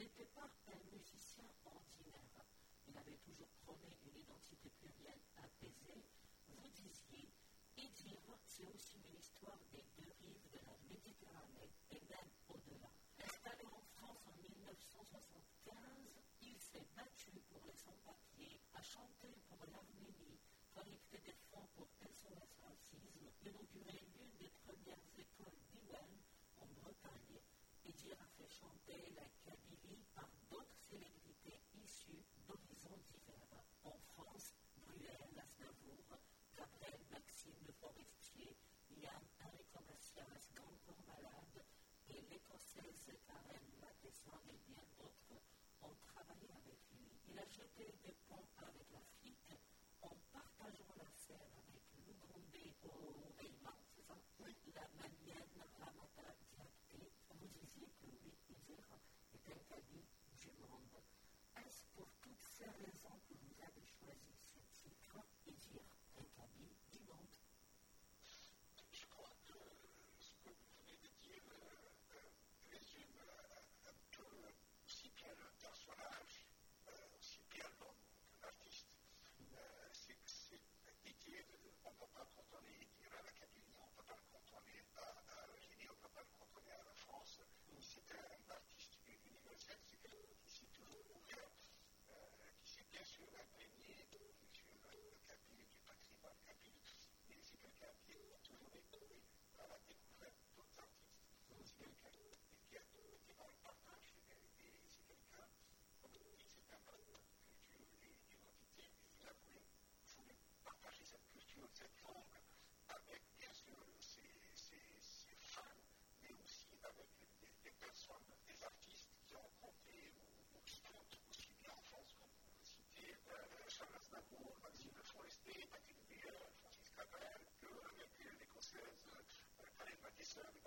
n'était pas un musicien ordinaire. Il avait toujours prôné une identité plurielle apaisée. Vous disiez, Idir, c'est aussi une histoire des deux rives de la Méditerranée et même au-delà. Installé en France en 1975, il s'est battu pour les sans-papiers, a chanté pour l'Arménie, collecté des fonds pour SOS Racisme, inauguré l'une des premières écoles d'Iwan en Bretagne. Idir a fait chanter la écossais c'est pareil, la descend et bien d'autres ont travaillé avec lui. Il a jeté des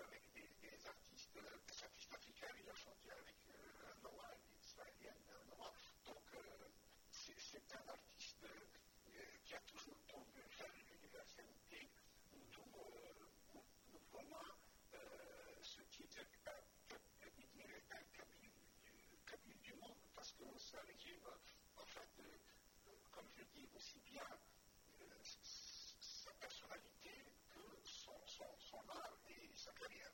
avec des, artistes, des artistes africains, il a chanté avec un Noah, une israélienne, Donc, c'est un artiste qui a toujours tendu vers l'universalité, d'où nous voilà ce qui est un cabine du monde, parce que ça résume, en fait, comme je dis aussi bien, formar y sacaría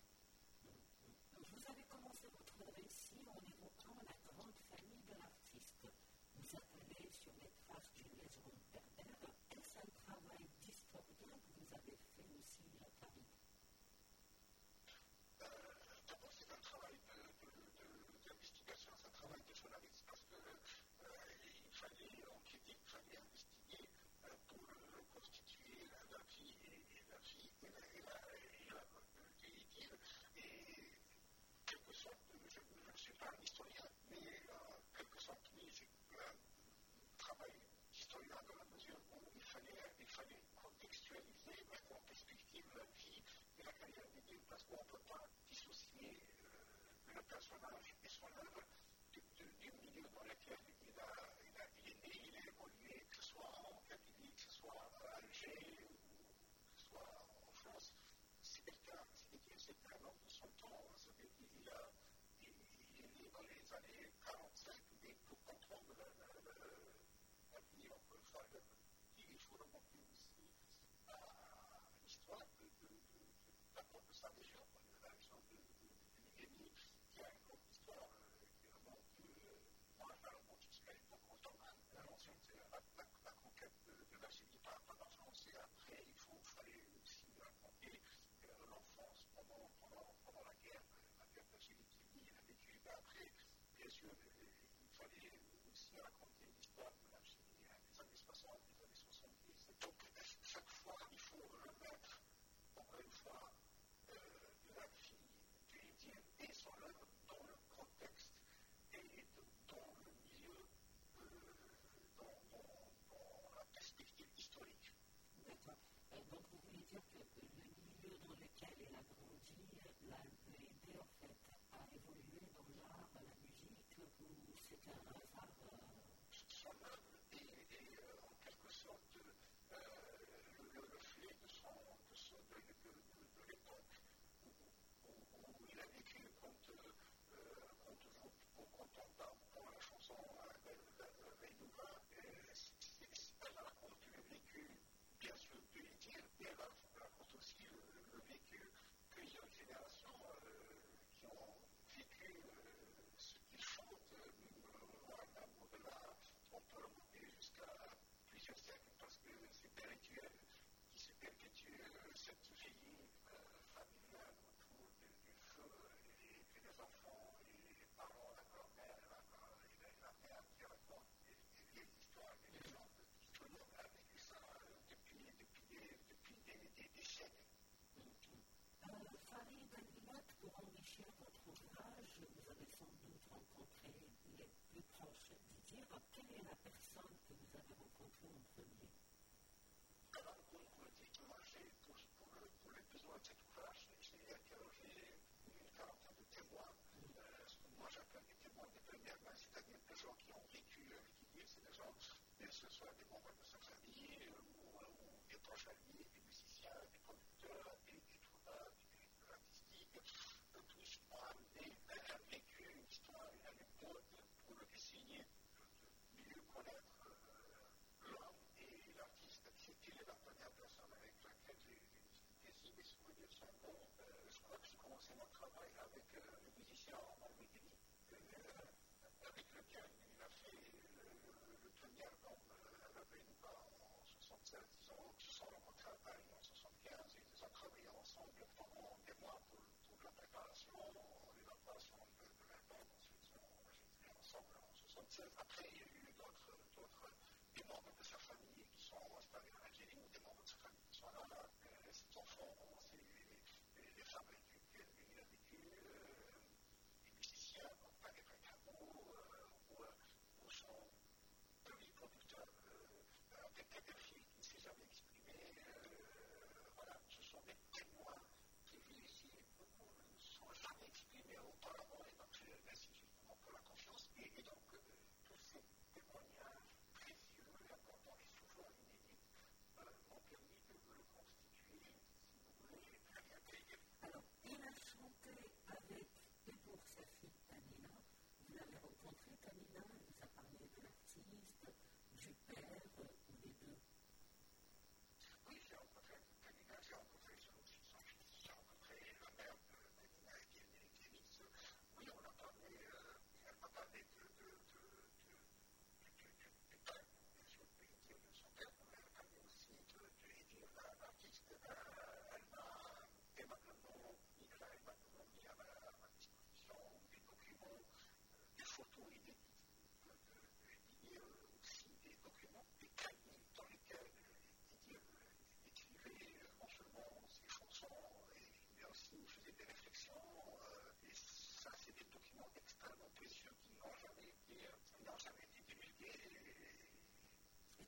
on ne peut pas dissocier euh, le personnage et son œuvre du, milieu dans lequel il, a, il, a, il, est né, il a évolué, que ce soit en Kabylie, que ce soit à Alger ou que ce soit en France. C'est quelqu'un, c'est un homme de son temps, il, a, il, il est dans les années Ça déchappe il y a l'exemple du Miguel qui a une longue histoire, la conquête de la Chine. Après, il fallait aussi raconter l'enfance pendant la guerre, la guerre de la Chine qui vit, la. Après, bien sûr, il fallait aussi raconter l'histoire de la Chine des années 60, des années 70. Chaque fois, il faut le remettre pour une fois. elle a grandi, l'a aidé en fait à évoluer dans l'art, la musique, où c'est un pour enrichir votre ouvrage, vous avez sans doute rencontré les plus proches Didier. Quelle est la personne que vous avez rencontrée en premier Alors, pour, pour, le, pour les besoins de cet ouvrage, j'ai interrogé une quarantaine de témoins, ce que moi j'appelle des témoins de première main, c'est-à-dire des gens qui ont vécu avec Didier, c'est des gens, que ce soit des membres de sa famille ou, ou des proches amis, 17, ils ont, travaillé ensemble pendant des mois pour, la préparation, l'élaboration de, de. Ensuite, ils ont ensemble en 1976. Après, il y a eu d'autres, membres de sa famille qui sont installés en Algérie, des membres de sa famille qui sont là, ses enfants, les,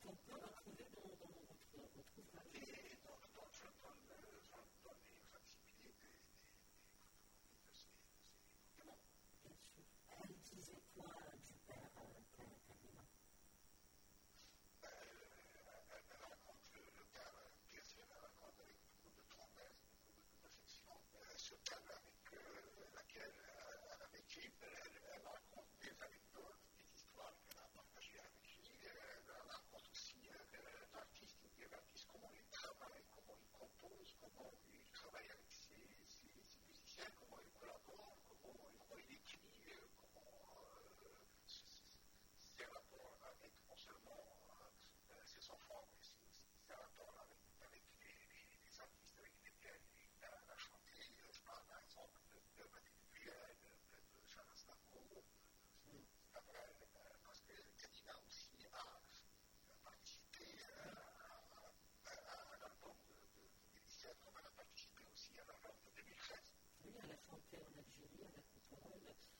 people frontière en Algérie avec pétrole.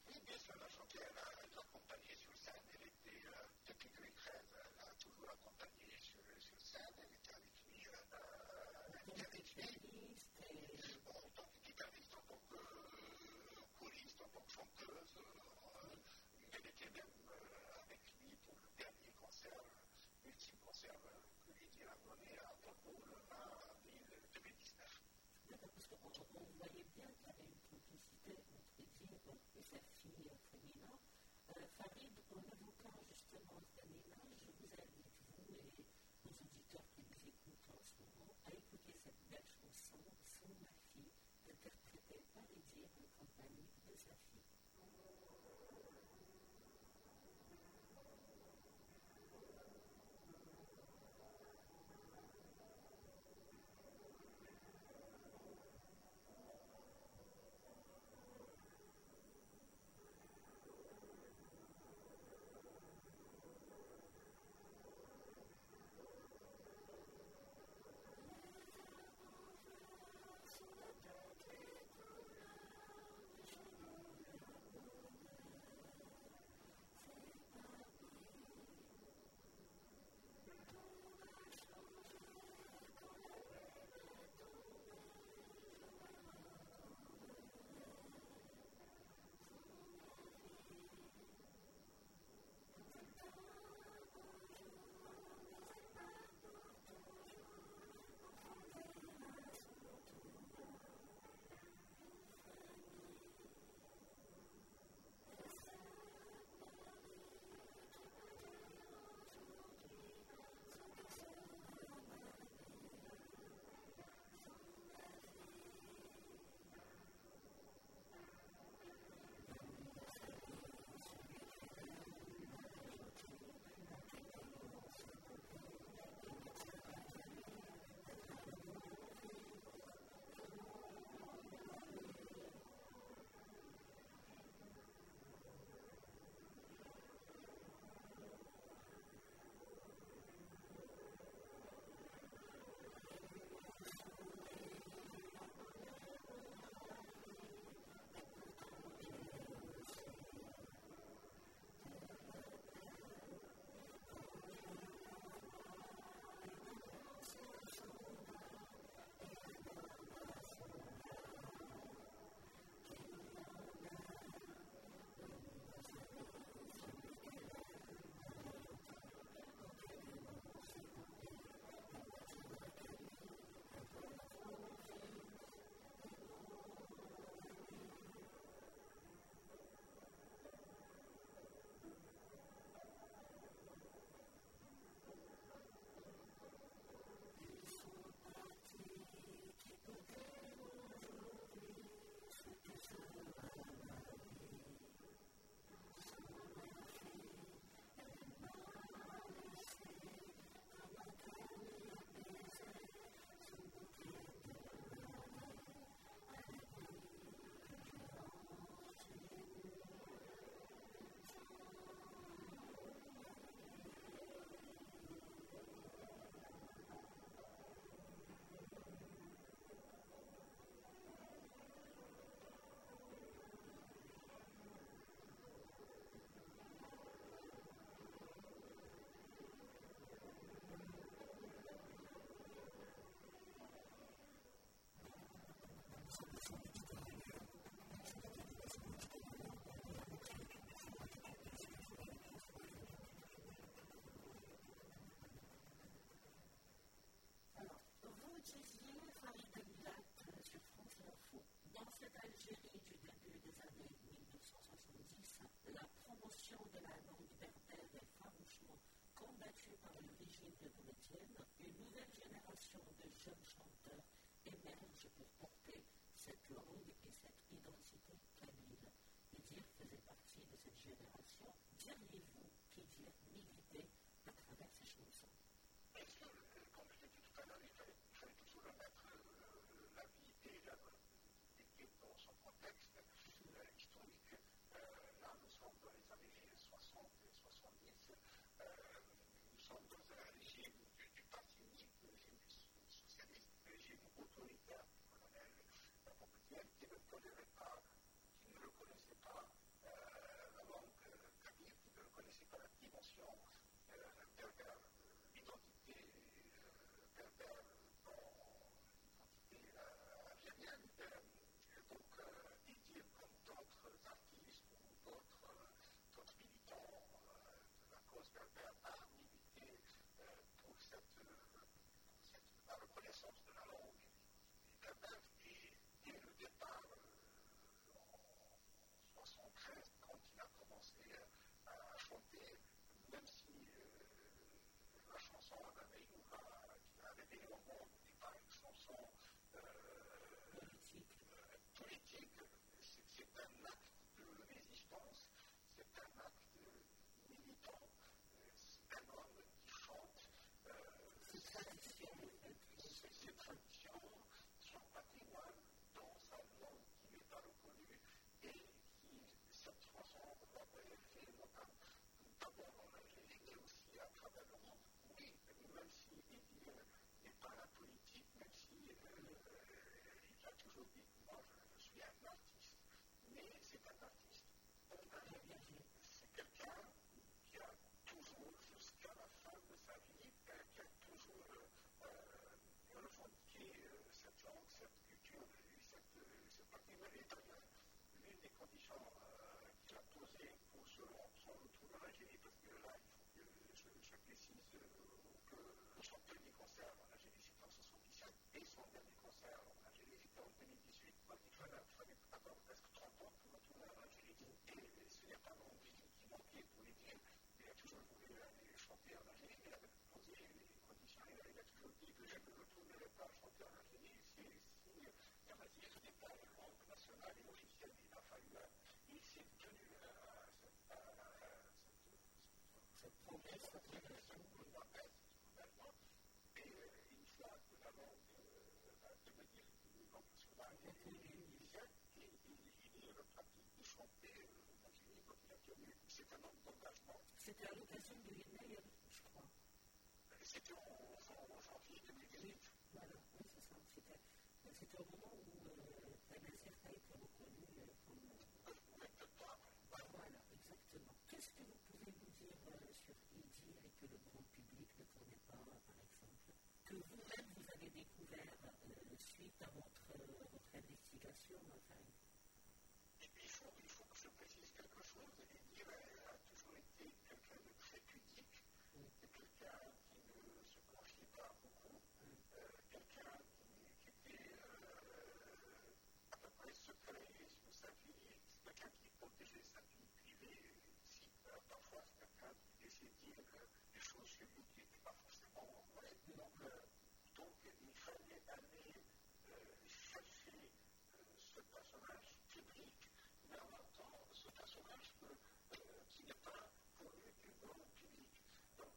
Oui, bien sûr, la frontière l'a accompagnée sur scène. Elle était, euh, depuis 2013, elle a toujours accompagné sur, sur scène. Elle était avec lui, elle était avec lui. Bon, en tant que guitariste, en tant que euh, choriste, en tant que chanteuse, euh, elle était même euh, avec lui pour le dernier concert, l'ultime concert que Lydia a donné à Istanbul le 20 avril 2019. D'accord, parce qu'on voyait bien isso é fio, é feminino, ah, sabido quando believe that. je ne retournerai pas chanter en si, si n'était pas nationale et officielle. Il il s'est tenu à cette promesse, cette révélation qu'on et une fois que la langue une langue nationale, il le pratique de chanter en quand il a tenu. C'est un homme d'engagement. C'était à l'occasion de c'était Voilà, oui, c'est ça. Au moment où euh, la Nazir a été reconnue euh, comme. Voilà, exactement. Qu'est-ce que vous pouvez nous dire sur Edir et que le grand public ne connaît pas, euh, par exemple Que vous-même vous avez découvert suite à votre, votre investigation, enfin, Donc, il fallait aller chercher ce personnage public, mais en même temps, ce personnage qui n'est pas connu du grand public. Donc,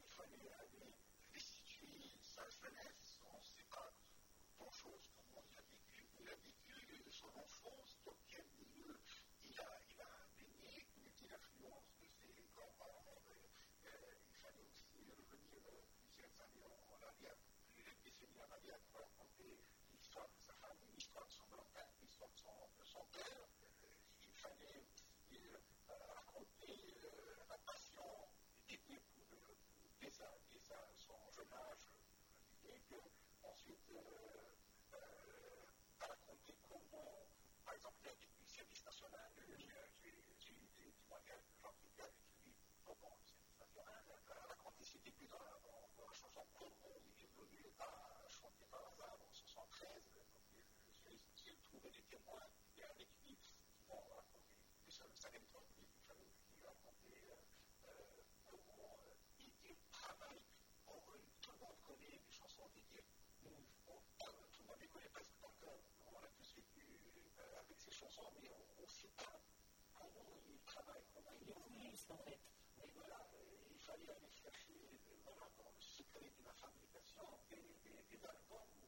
il fallait aller restituer sa jeunesse, on ne sait pas grand-chose comment il a vécu, il son enfance. Et moi, il y a raconter, racontés, ça l'aime trop il a raconté comment idée travail. Tout le monde connaît les chansons d'idée. Tout le monde ne connaît presque pas le cœur. On a tous écrit avec ses chansons, mais on ne sait pas comment il travaille. Et voilà, il fallait aller chercher dans le secret de la fabrication des albums.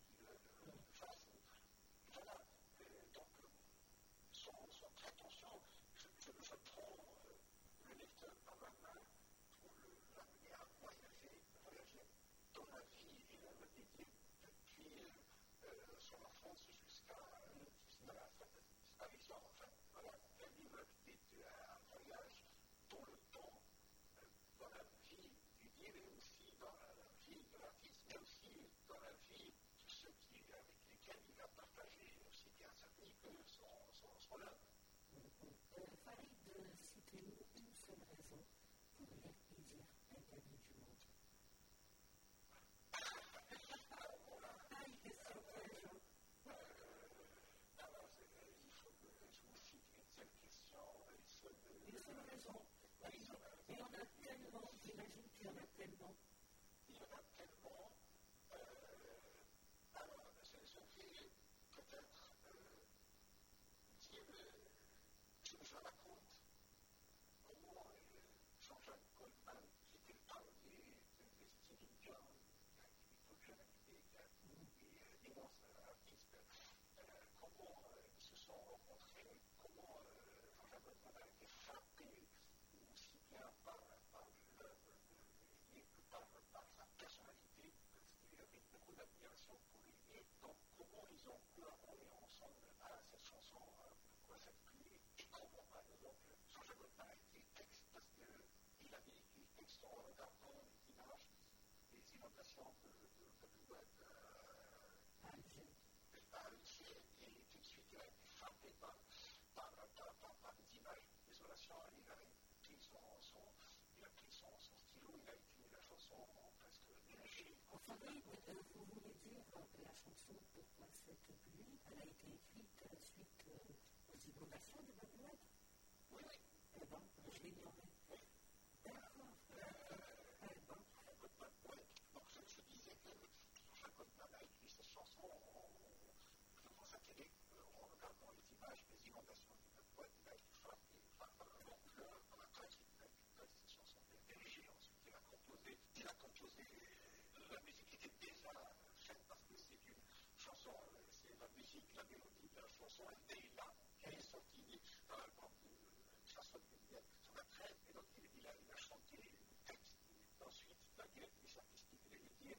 de, et tout il a été par, d'isolation, il a pris son, stylo, il a écrit la chanson presque. Enfin, oui, vous voulez dire la chanson Pourquoi cette pluie, elle a été écrite suite aux inondations de Babylone Oui, oui. Eh bien, je l'ignorais. D'accord. Eh bien, Oui, donc je, je disais que Jean-Jacques Goldman a écrit cette chanson en, devant sa télé, en regardant les images des inondations du Babylone, il a été frappé par l'ampleur, par la presse, il a écrit cette chanson dirigée, ensuite il a composé, il a composé, la musique était déjà faite parce que c'est une chanson, c'est la la mélodie de la chanson Leila, qui est sortie dans l'album de Lumière, sur la 13, et donc il, a, chanté le texte, ensuite la directrice artistique de l'édire,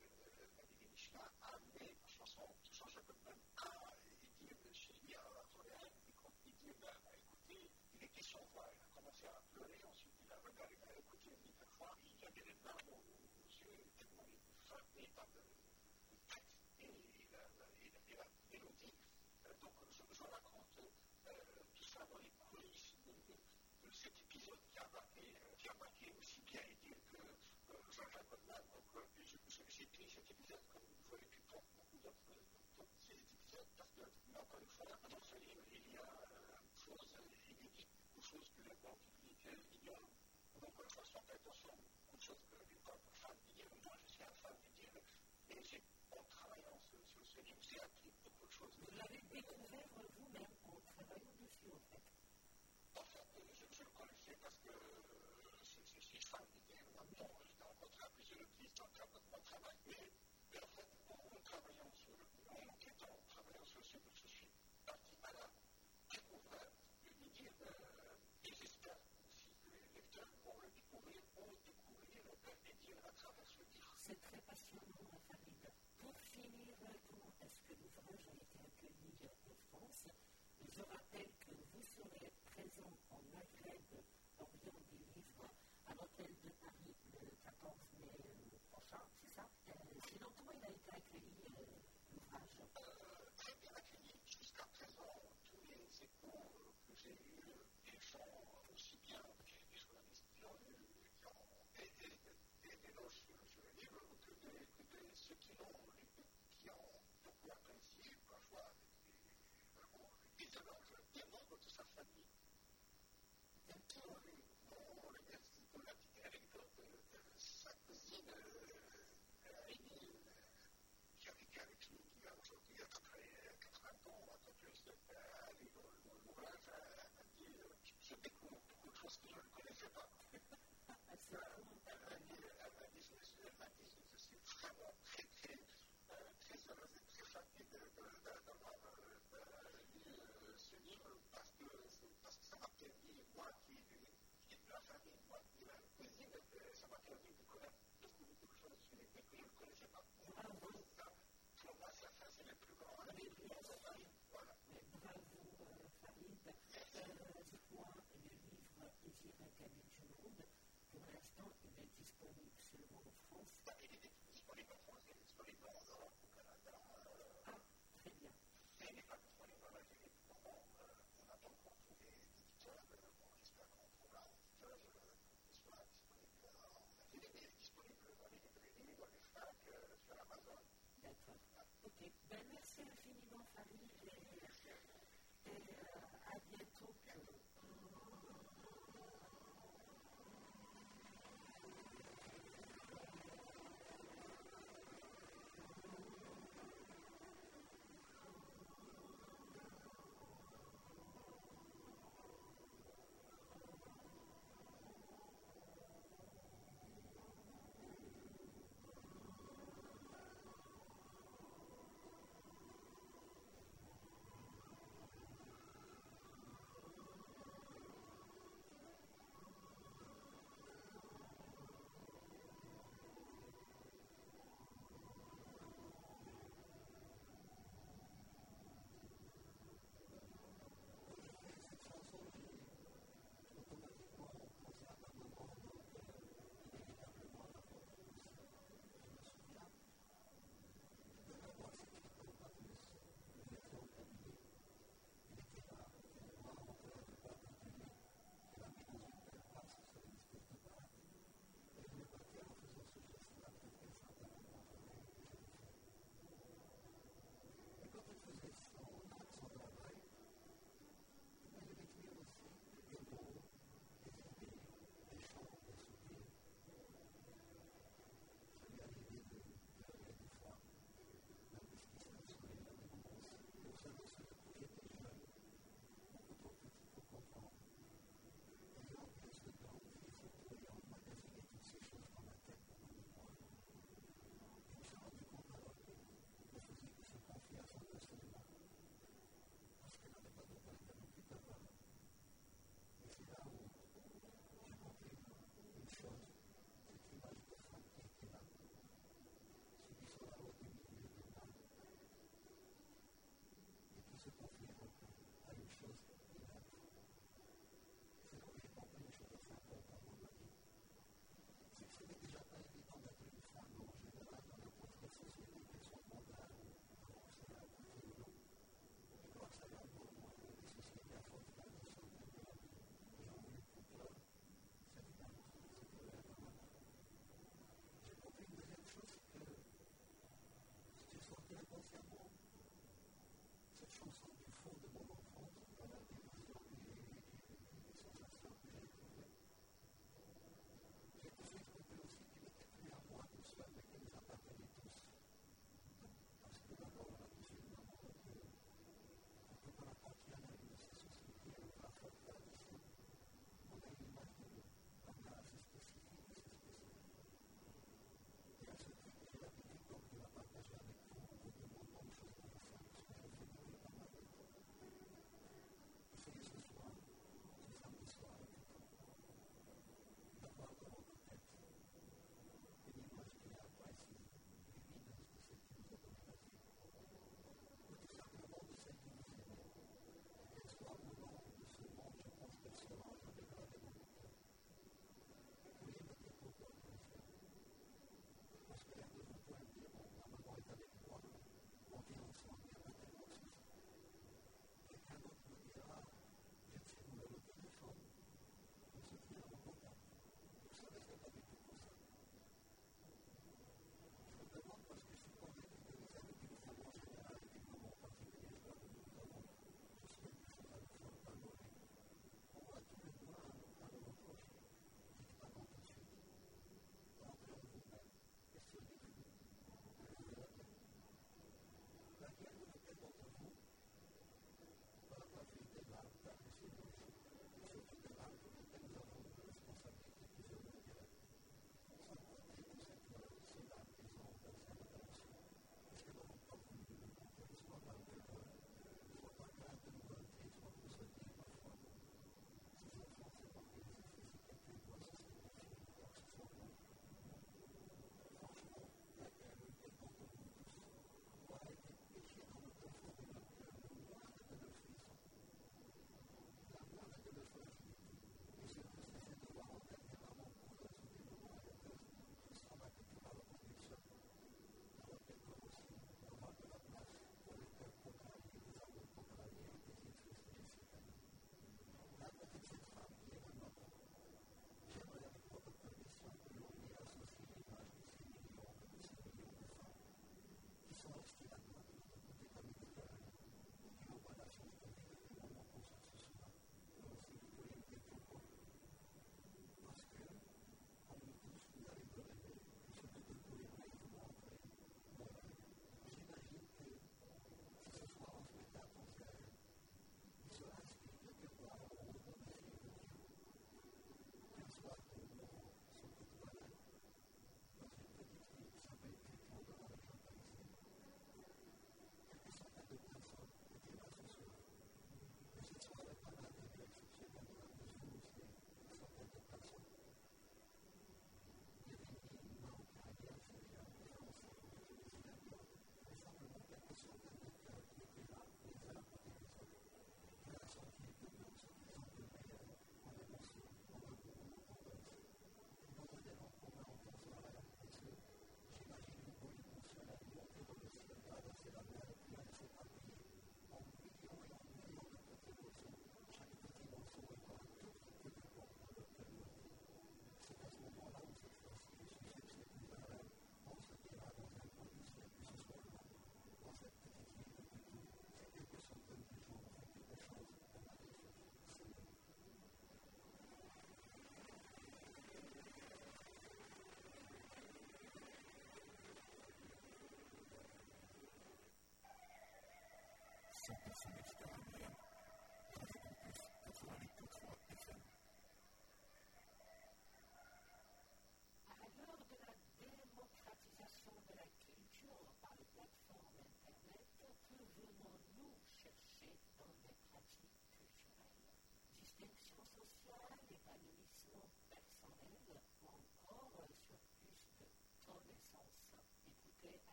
Nadine Michelin, a amené la chanson de Goldman à Edir chez lui à Montréal, et quand Edir a écouté, il était sans voix, il a commencé à pleurer, ensuite il a regardé, il a écouté une fois, il avait les larmes aux yeux, tellement il frappé par le texte et la, la, et la, et la mélodie. Euh, donc je, je raconte euh, tout ça dans les coulisses de, de, de cet épisode qui a marqué, euh, qui a marqué aussi bien Edir que euh, Jean-Jacques Goldman. Donc euh, j'ai pris cet épisode comme vous avez pu prendre beaucoup d'autres ces épisodes parce que, encore une fois, dans ce livre, il y a euh, chose une chose que. Donc, euh, fait attention, de choses que les moi je suis un fan d'Idir, et j'ai, en travaillant sur, ce livre, j'ai appris beaucoup de choses. vous vous-même en travaillant dessus, en fait. En fait, le connaissais parce que je, suis fan maintenant, je l'ai rencontré à le travail, Euh, c'est très passionnant, ma famille. Pour finir, comment est-ce que l'ouvrage a été accueilli en France Je rappelle que vous serez présent en Maghreb, Orient des Livres, à l'hôtel de Paris le 14 mai prochain, c'est ça Sinon, comment il a été accueilli l'ouvrage Très bien accueilli. Jusqu'à présent, tous les échos que j'ai eus, les. Ceux qui l'ont lu, qui ont beaucoup apprécié, parfois vraiment des éloges, des membres de sa famille. Donc, on remercie pour la petite anecdote de sa cousine Émile, qui vécu avec nous, qui a aujourd'hui à peu près 80 ans, un peu plus, a lu l'ouvrage, a dit Je découvre beaucoup de choses que je ne connaissais pas. Elle m'a dit, je suis vraiment très, très, fatiguée d'avoir lu ce livre parce que, ça m'a permis, moi qui, qui de la famille, moi qui ça m'a permis de connaître beaucoup, les que je ne connaissais pas. Pour moi, ça, ça le plus grand. Pour l'instant, il est disponible seulement en France. Il est disponible en France, il est disponible en Europe, au Canada. Ah, très bien. Mais il n'est pas disponible en Algérie pour le moment. On n'a pas encore trouvé d'éditeur. Bon, j'espère qu'on trouvera un éditeur qui soit disponible en Algérie. Il est disponible dans les librairies, dans les FNAC, sur Amazon. D'accord. Ok. Ben, merci infiniment, Gracias.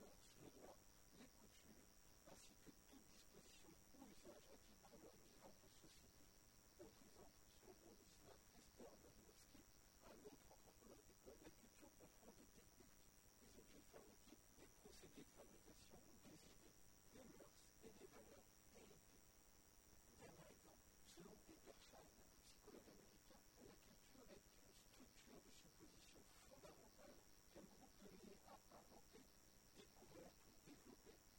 Les le coutumes, ainsi que toute disposition ou usage acquis par l'homme vivant en société. Autre exemple, selon Bronislaw Ester-Danilowski, un autre anthropologue la culture comprend des techniques, des objets fabriqués, des procédés de fabrication, des idées, des mœurs et des valeurs héritées. Dernier exemple, selon Peterson, psychologue américain, la culture est une structure de supposition fondamentale qu'un groupe est mené à inventer, découvrir ou développer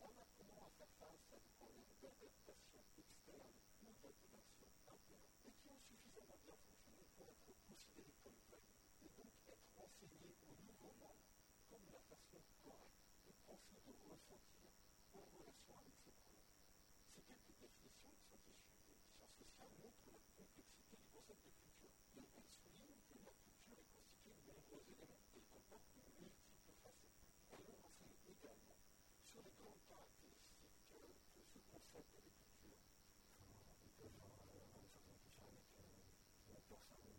en apprenant à face à des problèmes d'adaptation externe ou d'intégration interne et qui ont suffisamment bien fonctionné pour être considérés comme vrais et donc être enseignés aux nouveaux membres comme la façon correcte de penser, de ressentir en relation avec ces problèmes. Ces quelques définitions qui sont issues des sciences sociales montrent la complexité du concept de culture. Et elles soulignent que la culture est constituée de nombreux éléments et comporte de multiples facettes. Elles nous renseignent également sur les grandes caractéristiques que, ça, c'est des gens, on est sur une avec la personne.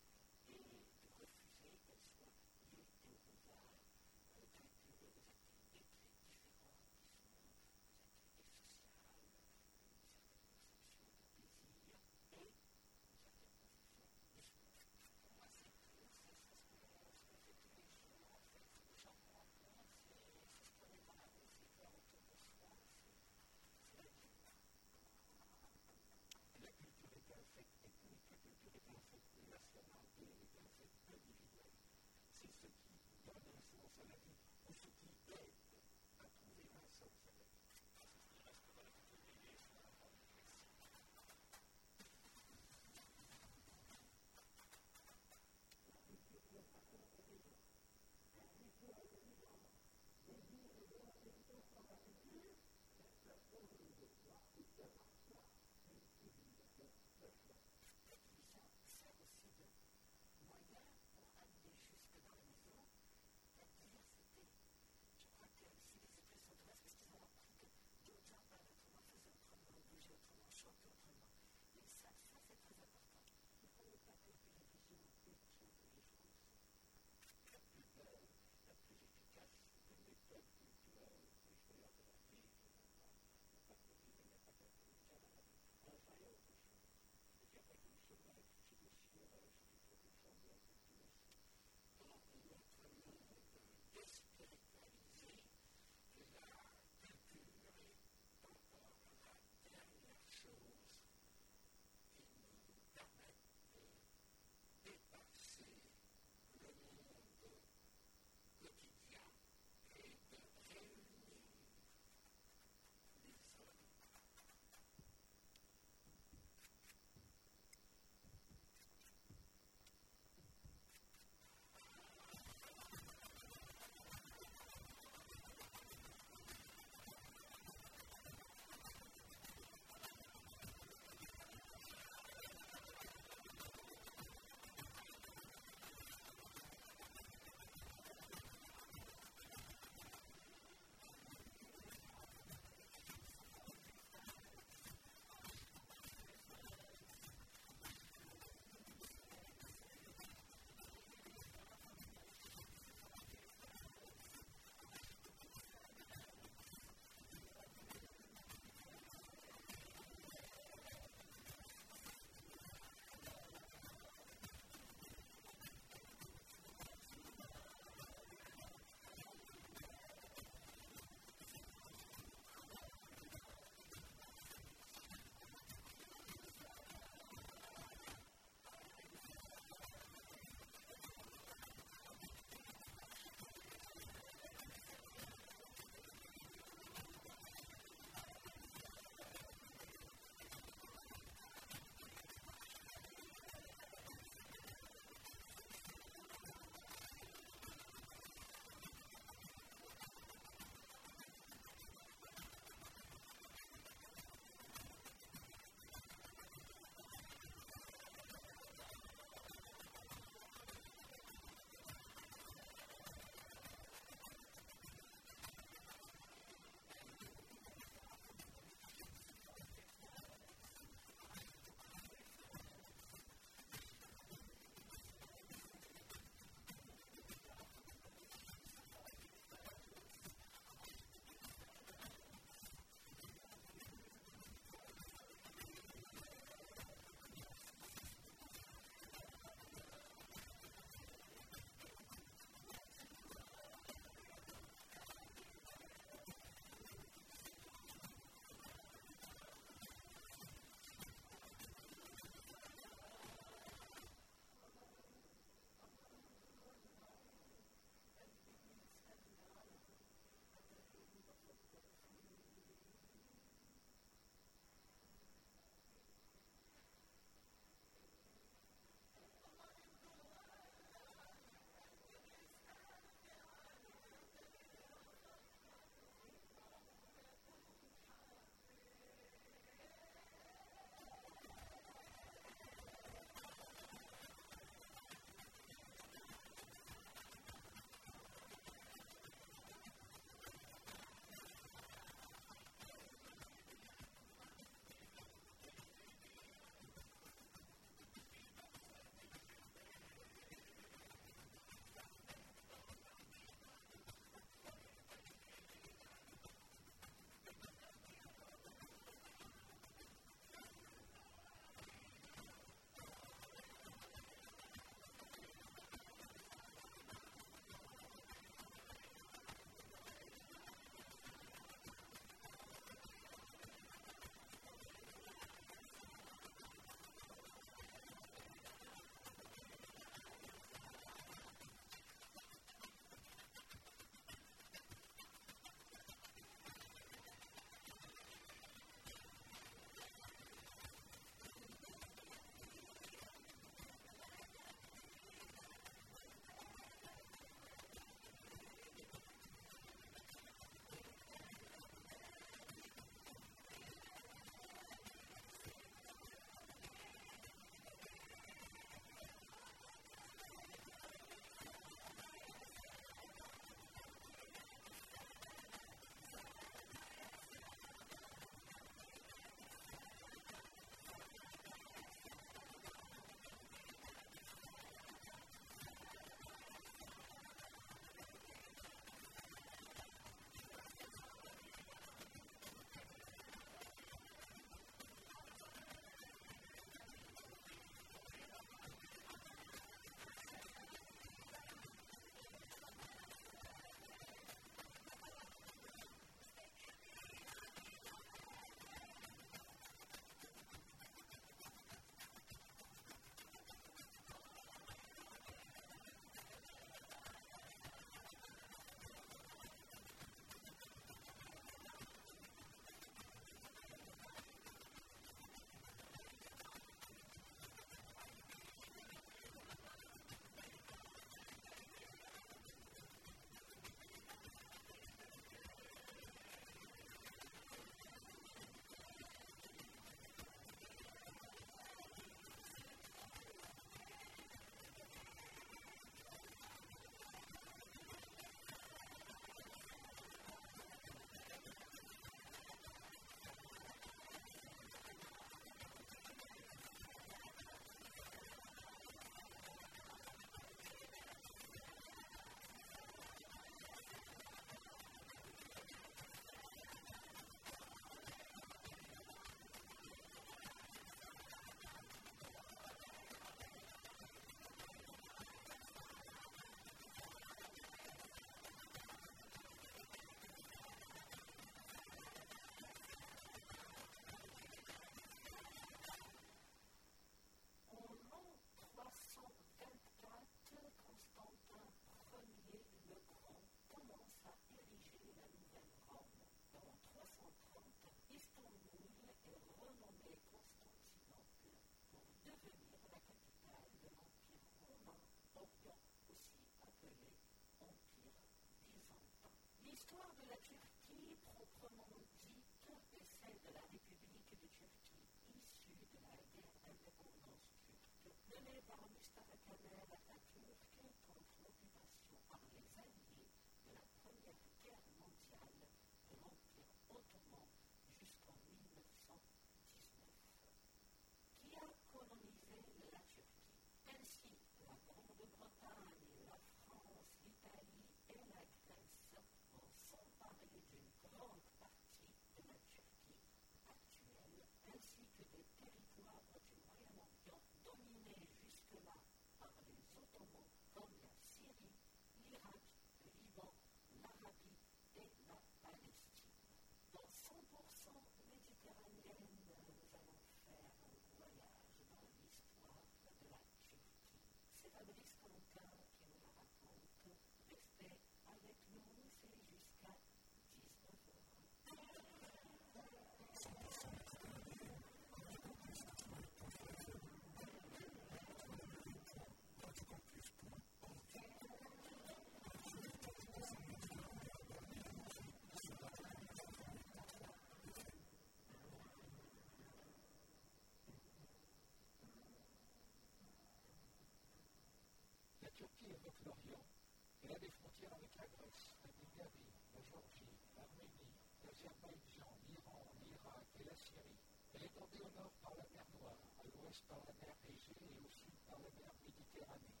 Elle a des frontières avec la Grèce, la Bulgarie, la Géorgie, l'Arménie, l'Azerbaïdjan, l'Iran, l'Irak et la Syrie. Elle est bordée au nord par la mer Noire, à l'ouest par la mer Égée et au sud par la mer Méditerranée.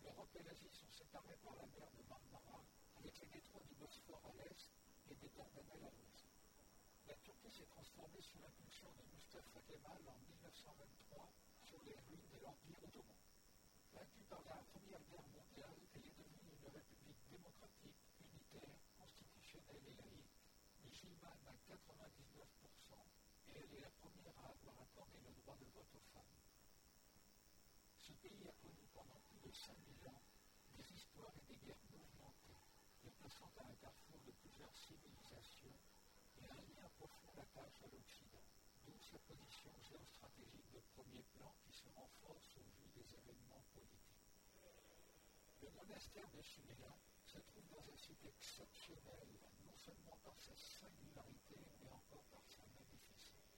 L'Europe et l'Asie sont séparées par la mer de Marmara, avec les détroits du Bosphore à l'est et des Dardanelles à l'ouest. La Turquie s'est transformée sous l'impulsion de Mustafa Kemal en 1923 sur les ruines de l'Empire ottoman. Vaincue par la Première Guerre mondiale, elle est devenue une république démocratique, unitaire, constitutionnelle et laïque, musulmane à 99%, et elle est la première à avoir accordé le droit de vote aux femmes. Ce pays a connu pendant plus de 5000 ans des histoires et des guerres mouvementées, le plaçant à un carrefour de plusieurs civilisations et un lien profond l'attache à l'Occident, d'où sa position géostratégique de premier plan qui se renforce au vu des événements politiques. Le monastère de Sumela se trouve dans un site exceptionnel, seulement par sa singularité, mais encore par sa magnificence.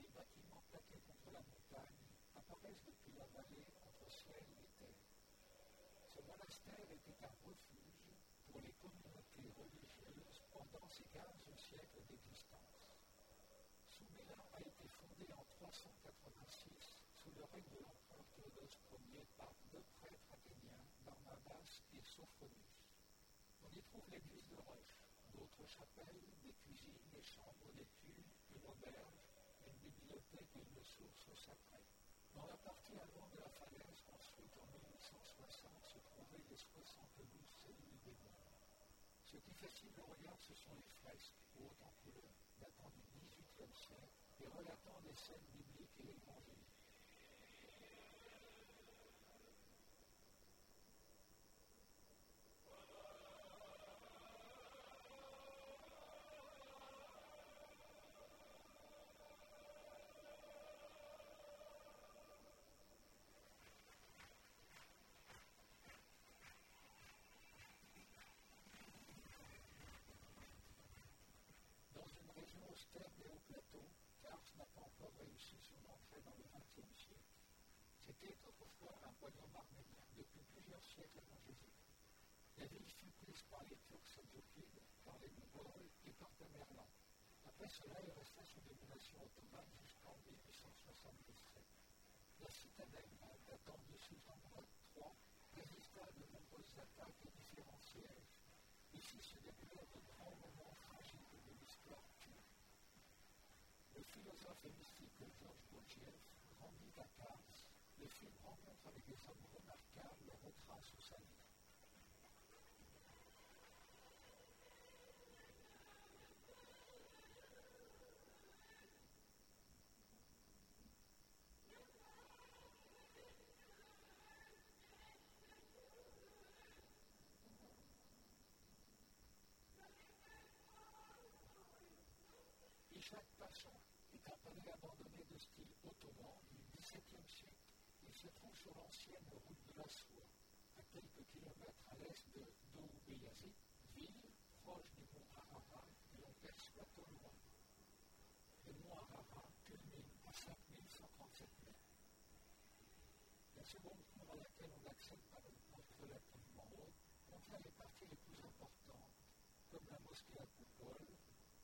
Les bâtiments plaqués contre la montagne apparaissent depuis la vallée entre ciel et terre. Ce monastère était un refuge pour les communautés religieuses pendant ces 15 siècles d'existence. Soumela a été fondée en 386 sous le règne de l'empereur Théodose Ier par deux prêtres athéniens, Barnabas et Sophronius. On y trouve l'église de Roche, d'autres chapelles, des cuisines, des chambres d'études, une auberge, une bibliothèque et une source sacrée. Dans la partie avant de la falaise construite en 1860 se trouvaient les 72 cellules des mondes. Ce qui fascine le regard, ce sont les fresques, hautes en couleur, datant du XVIIIe siècle et relatant des scènes bibliques et évangéliques. Dans une région austère des hauts plateaux, Kars n'a pas encore réussi son entrée dans le XXe siècle. C'était autrefois un royaume depuis plusieurs siècles avant Jésus. La ville fut prise par les Turcs seljoukides, par les Mongols et par Tamerlan. Après cela, elle resta sous domination ottomane jusqu'en 1877. La citadelle, datant du sultan III, résista à de nombreuses attaques et différents sièges. Ici se déroulèrent de grands moments fragiles de l'histoire turque. Le philosophe et mystique Georges Gurdjieff grandit à Kars. Le film rencontre avec des hommes remarquables retrace sa vie. Ishaq Pasha est un palais abandonné de style ottoman du XVIIe siècle. Se trouve sur l'ancienne route de la soie, à quelques kilomètres à l'est de Doumbéyazit, ville proche du mont Ararat que l'on perçoit au loin. Le mont Ararat culmine à 5137 mètres. La seconde cour à laquelle on accède par une porte relativement haute contient les parties les plus importantes, comme la mosquée à coupole,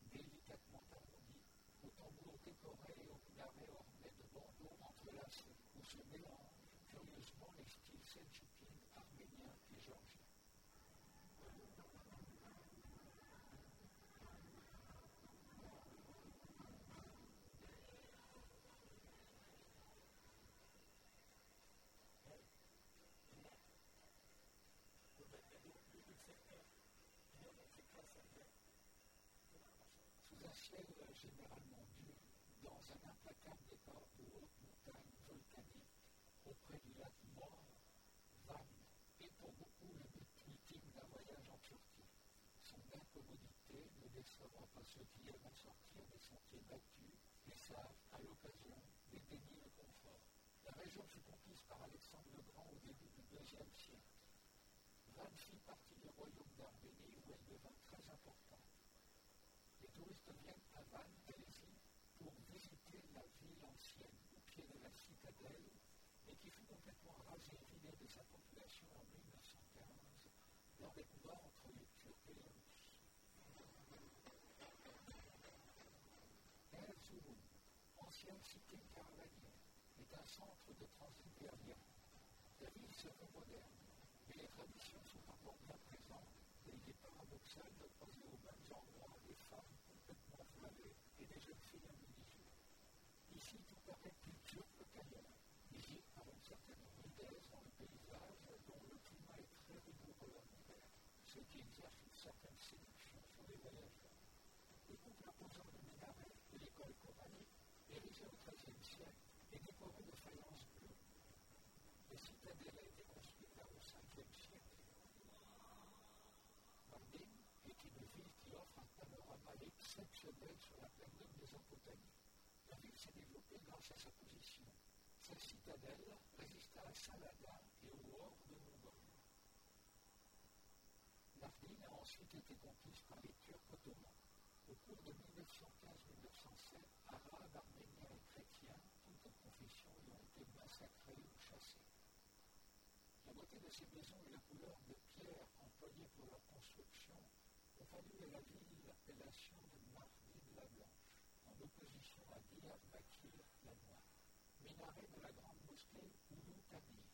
délicatement arrondie, au tambour décoré et au minaret orné de bandeaux entrelacés, où se mélangent curieusement les styles seljoukides, arméniens et géorgiens. sous un ciel généralement dur, dans un implacable décor de hautes montagnes volcaniques, auprès du lac mort, Van est pour beaucoup le but ultime d'un voyage en Turquie. Ne décevra pas ceux qui aiment sortir des sentiers battus et savent, à l'occasion, dédaigner le confort. La région fut conquise par Alexandre le Grand au début du IIe siècle. Van fit du royaume d'Arménie où elle devint très importante. Les touristes viennent à Van Helsing pour visiter la ville ancienne au pied de la citadelle et qui fut complètement rasée et vidée de sa population en 1915 lors des combats entre les Turcs et les Russes. Erzurum, ancienne cité caravanière, est un centre de transit aérien. La ville se moderne, mais les traditions sont encore bien présentes. Et il est paradoxal de poser aux mêmes endroits des femmes complètement voilées et des jeunes filles minijupe. Ici, tout paraît plus turc qu'ailleurs, visible par une certaine rudesse dans le paysage dont le climat est très rigoureux en hiver, ce qui exerce une certaine séduction sur les voyageurs. Le couple imposant de minaret et l'école coranique, érigée au XIIIe siècle, est décorée de faïence bleue. La citadelle a été construite le Ve siècle. Mardin est une ville qui offre un panorama exceptionnel sur la plaine de Mésopotamie. La ville s'est développée grâce à sa position. Cette citadelle résista à Saladin et aux hordes mongoles. Mardin a ensuite été conquise par les Turcs ottomans. Au cours de 1915-1907, arabes, arméniens et chrétiens, toutes confessions y massacrés ou chassés. La beauté de ces maisons et la couleur de pierre employée pour leur construction ont valu à la ville l'appellation de Mardin la Blanche, en opposition à Diyarbakir la Noire, minaret de la grande mosquée Oulu Kabir.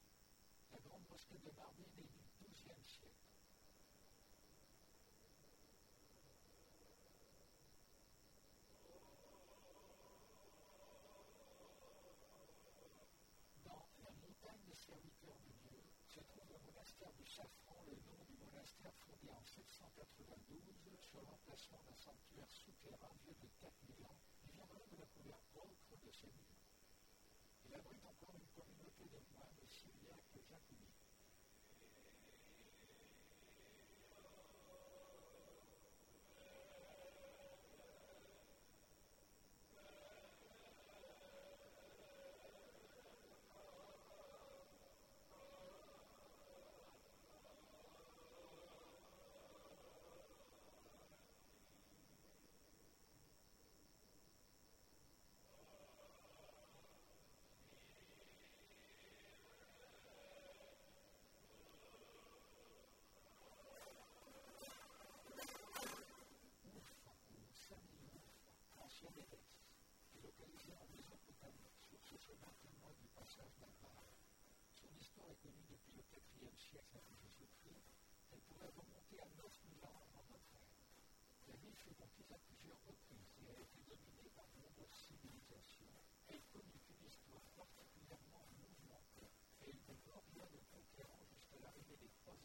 La grande mosquée de Mardin est 1792 sur l'emplacement d'un sanctuaire souterrain vieux de 4000 ans qui viendra de la couleur ocre de ses murs. Il abrite encore une communauté de moines aussi bien que jacobins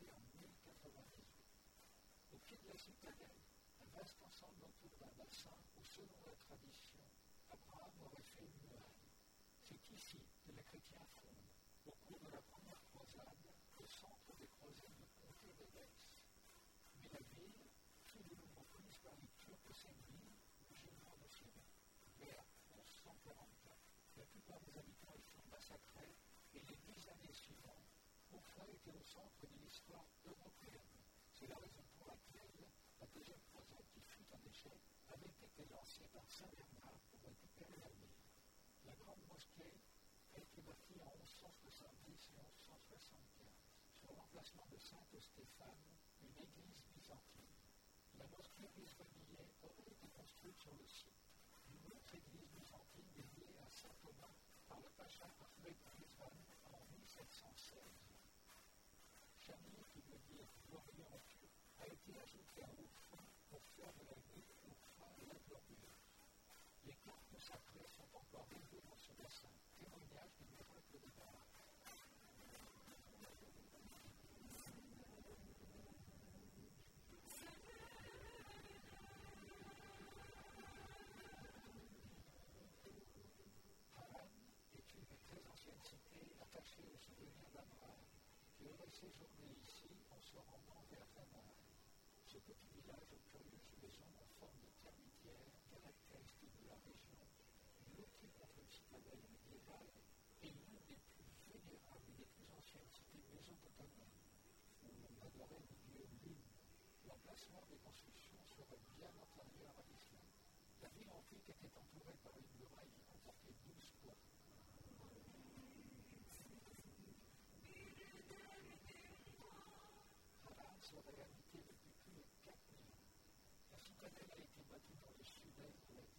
en 1098. Au pied de la citadelle, un vaste ensemble autour d'un bassin où, selon la tradition, Abraham aurait fait une muraille. C'est ici que les chrétiens fondent, au cours de la première croisade, le centre des croisades du comté d'Édesse. Mais la ville fut de nouveau prise par les Turcs ville, musulmans de Syrie. Vers 1144, la plupart des habitants y furent massacrés et les dix années suivantes, Était au centre de l'histoire européenne. C'est la raison pour laquelle la deuxième projet, qui fut un échec, avait été lancé par Saint-Bernard pour récupérer la ville. La grande mosquée a été bâtie en 1170 et 1175 sur l'emplacement de Saint-Stéphane, une église byzantine. La mosquée israélienne aurait été construite sur le site d'une autre église byzantine dédiée à saint Thomas par le pacha Ahmed Rizvan en 1716. Chamir, qui veut dire en turc, a été ajouté à Urfa pour faire de la ville Urfa la glorieuse. Les cartes sacrées sont encore élevées dans ce bassin, témoignage du miracle de Barak. attachée au souvenir d'Abraham, qui aurait séjourné ici en se rendant vers Damas. Ce petit village aux curieuses maisons en forme de termitière, caractéristique de la région, bloqué contre une citadelle médiévale, est l'une des plus vénérables et des plus anciennes cités mésopotamiennes, L'emplacement des constructions serait bien antérieur à l'islam. La ville antique était entourée par une muraille qui comportait douze points. serait habitée depuis plus de 4000 ans. La citadelle a été bâtie dans le sud-est de la ville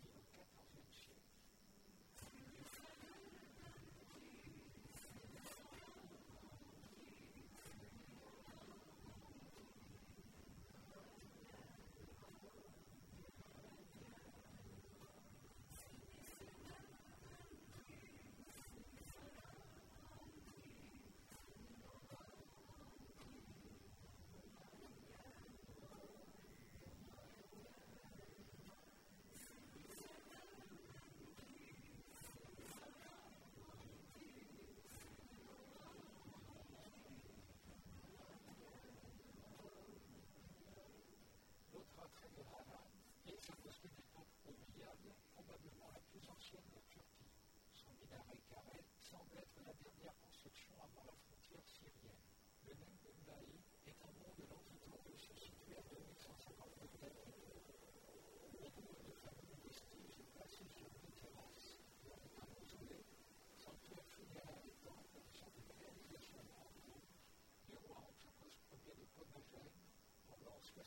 La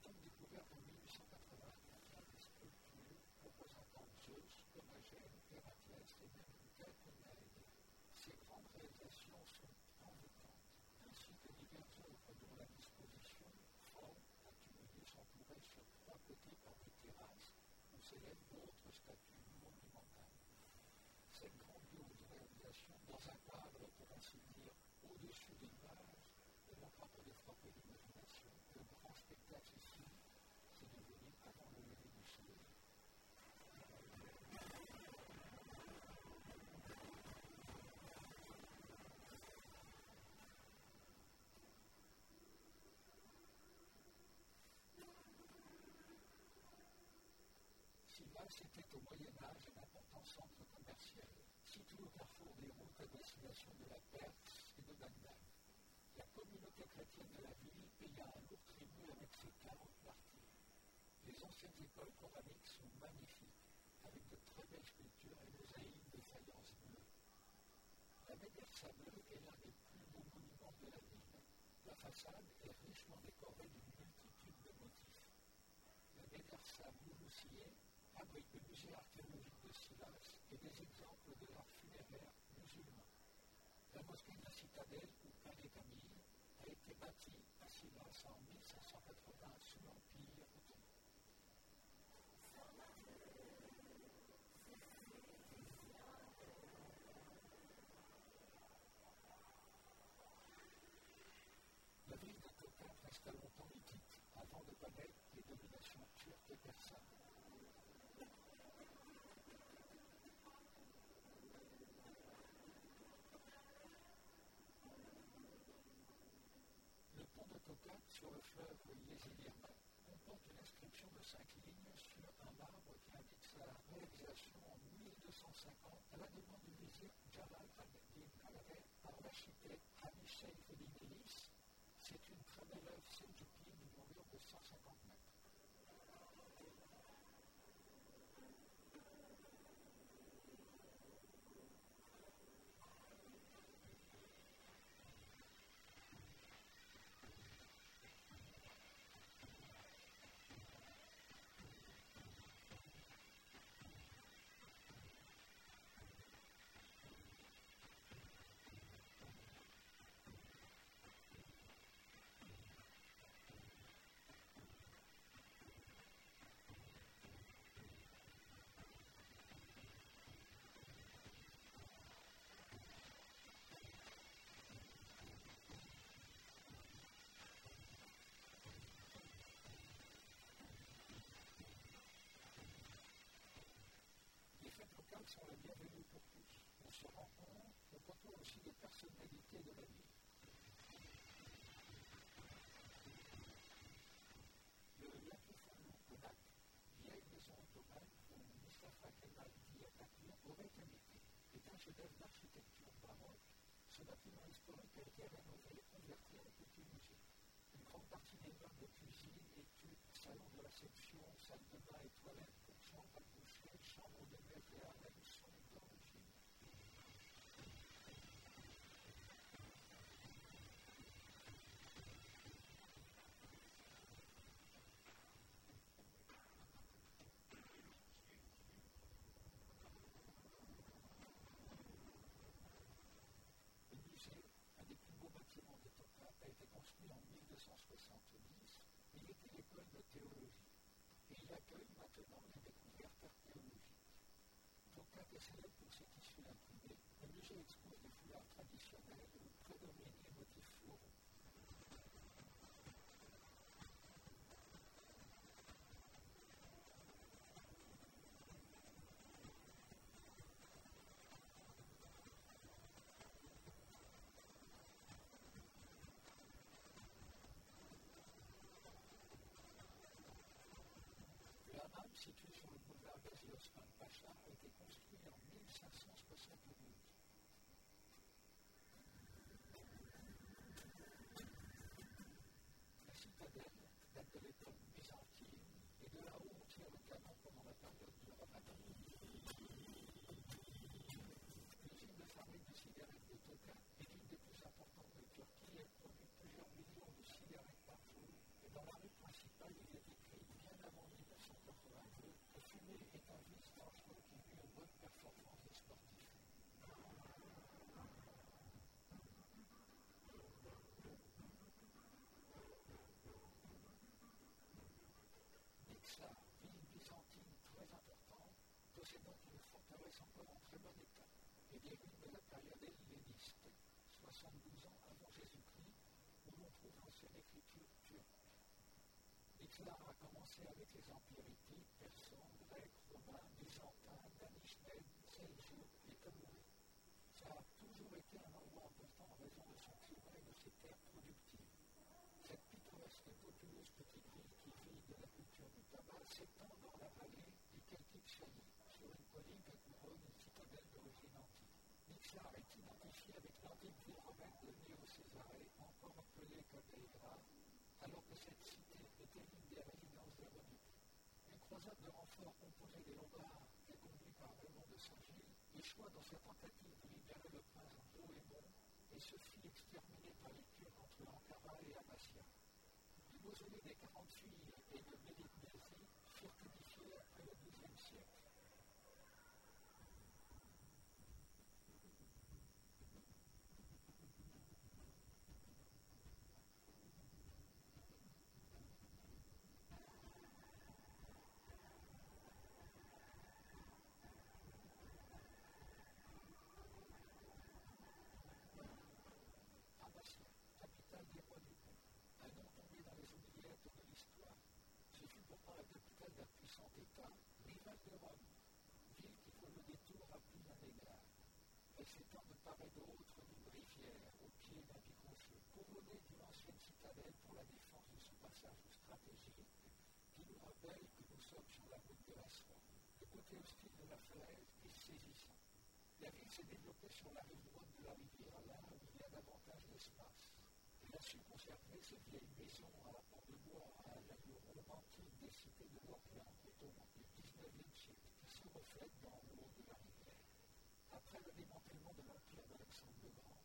tombe découverte en 1880 des sculptures représentant Zeus, Comagène, Héraclès et même Gatonaïde. Ces grandes réalisations sont envoûtantes, ainsi que diverses œuvres dont la disposition, forme, atelier s'entourait sur trois côtés par des terrasses où s'élèvent d'autres statues monumentales. Cette grande de. Le grand spectacle ici, c'est devenu avant le lever du soleil. Silas était au Moyen-Âge un important centre commercial, situé au carrefour des routes à destination de la Perse et de Bagdad. La communauté chrétienne de la ville paya un lourd tribut avec ses 40 martyrs. Les anciennes écoles coraniques sont magnifiques, avec de très belles sculptures et mosaïques de faïence bleue. La médersa bleue est l'un des plus beaux monuments de la ville. La façade est richement décorée d'une multitude de motifs. La médersa Mouloussier abrite le musée archéologique de Silas et des exemples de l'art funéraire musulman. La mosquée de la citadelle, ou Palais Camille, a été bâtie Silas en 1580 sous l'Empire ottoman. La ville de Tokat resta longtemps hittite, avant de connaître les dominations turques et persanes. Le pont de Tokat sur le fleuve Yézilirma comporte une inscription de cinq lignes sur un marbre qui indique sa réalisation 1950 à la demande du vizir Jamal ad-Din par l'architecte Hamish Sheikh C'est une très belle œuvre seljouki d'une longueur de 150 mètres. Sont les bienvenus pour tous. On se rencontre, on côtoie aussi des personnalités de la vie. Le Kodak, vieille maison ottomane où Mustafa Kemal Diatatürk aurait habité, est un chef-d'œuvre d'architecture baroque. Ce bâtiment historique a été rénové et converti en petit musée. Une grande partie des meubles de cuisine, études, salon de réception, salle de bain et toilettes pour chambre à coucher, chambre de et à la sont d'origine. Le musée, un des plus beaux bâtiments de Tokyo, a été construit en 1270. Il était l'école de théologie et il Toka est célèbre pour ses tissus imprimés. Le musée expose des foulards traditionnels prédominent les motifs floraux. Le hammam, situé sur le boulevard Gazi Osman Pacha, a été construit en 1572. La citadelle de l'époque byzantine et de là où on tire le canon pendant la période de est l'une des plus importantes de Turquie. Elle produit plusieurs millions de cigarettes par jour. Et dans la rue principale, il est écrit bien avant 1982 que fumer est un vice dangereux qui nuit aux bonnes performances sportives. Nixa, ville byzantine très importante, possédant une encore en très bon état, et des ruines de la période helléniste, 72 ans avant Jésus-Christ, où l'on trouve l'ancienne écriture turque. L'islam a commencé avec les empires hittites, persans, grecs, romains, byzantins, seljouk et tamourides. Ça a toujours été un endroit important en raison de son climat et de ses terres productives. Cette pittoresque et populeuse petite ville qui vit de la culture du tabac s'étend dans la vallée du Chali, sur une colline couronne une citadelle d'origine antique. Nixar est identifié avec ville romaine de Néo-Césarée, encore appelée Cabeira, alors que cette cité était l'une des résidences des Rodites. Une croisade de renforts composée des Lombards et conduite par Raymond de Saint-Gilles échoua dans sa tentative de libérer le prince Bohémond et se fit exterminer par les Turcs entre Ankara et Amasya. Les mausolées des 40 filles et de Mélik Nézi furent édifiés après le XIIe siècle. Amasya, capitale des Rodites, un nom tombé dans les oubliettes de l'histoire. Ce fut pourtant la rival de Rome, ville qui faut le détour à plus d'un égard. Elle s'étend de part et d'autre d'une rivière au pied d'un pic rocheux, couronné d'une ancienne citadelle pour la défense de ce passage stratégique qui nous rappelle que nous sommes sur la route de la soie. Le côté hostile de la falaise est saisissant. La ville s'est développée sur la rive droite de la rivière, là où il y a davantage d'espace. Elle a su conserver ces vieilles maisons à rapport de bois à l'allure romantique des cités de l'Orient et au du XIXe siècle reflètent dans l'eau de la rivière. Après le démantèlement de l'Empire d'Alexandre le Grand,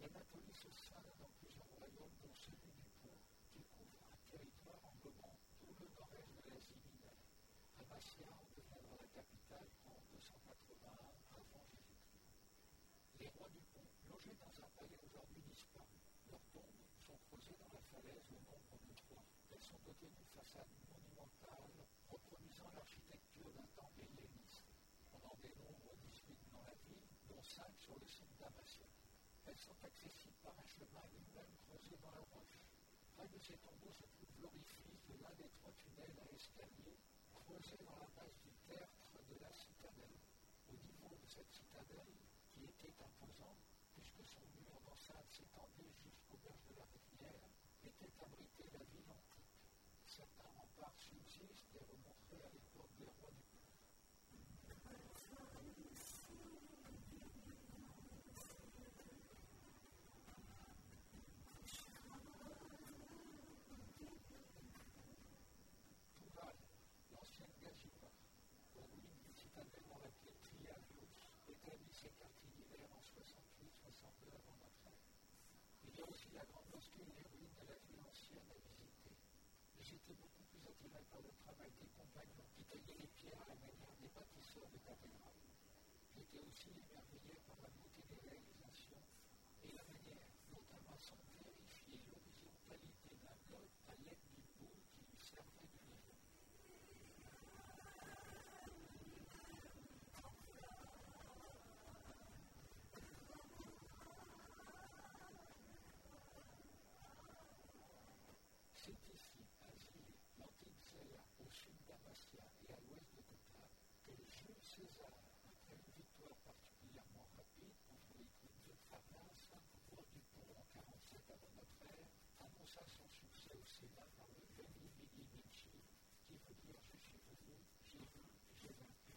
l'Anatolie se scinde dans plusieurs royaumes, dont celui du Pont, qui couvre un territoire englobant tout le nord-est de l'Asie mineure. Amassia en deviendra la capitale en 281 avant Jésus-Christ. Les rois du Pont, logés dans un palais aujourd'hui disparu, leurs tombes sont creusées dans la falaise au nombre de trois. Elles sont dotées d'une façade monumentale reproduisant l'architecture d'un temps helléniste. On en dénombre 18 dans la ville, dont 5 sur le site d'Amassia. Elles sont accessibles par un chemin lui-même creusé dans la roche. Près de ces tombeaux se trouve l'orifice de l'un des trois tunnels à escalier creusés dans la base du tertre de la citadelle. Au niveau de cette citadelle, qui était imposante, puisque son mur d'enceinte s'étendait jusqu'au berge de la rivière, était abritée la ville antique. Certains remparts subsistent et remontraient à l'époque des rois du par le travail des compagnons qui taillaient les pierres à la manière des bâtisseurs de cathédrales. J'étais aussi émerveillé par la beauté des réalisations et la manière dont un maçon vérifiait l'horizontalité d'un bloc à l'aide d'une boule qui lui servait de niveau. C'est ici, à Zille, l'antique Zéla, au sud d'Amassia et à l'ouest de Kota, que Jules César, après une victoire particulièrement rapide contre les troupes de Trapas, roi du pont en 47 avant notre ère, annonça son succès au Sénat par le Veni Vidi Vici, qui veut dire je suis venu, j'ai vu, j'ai vaincu.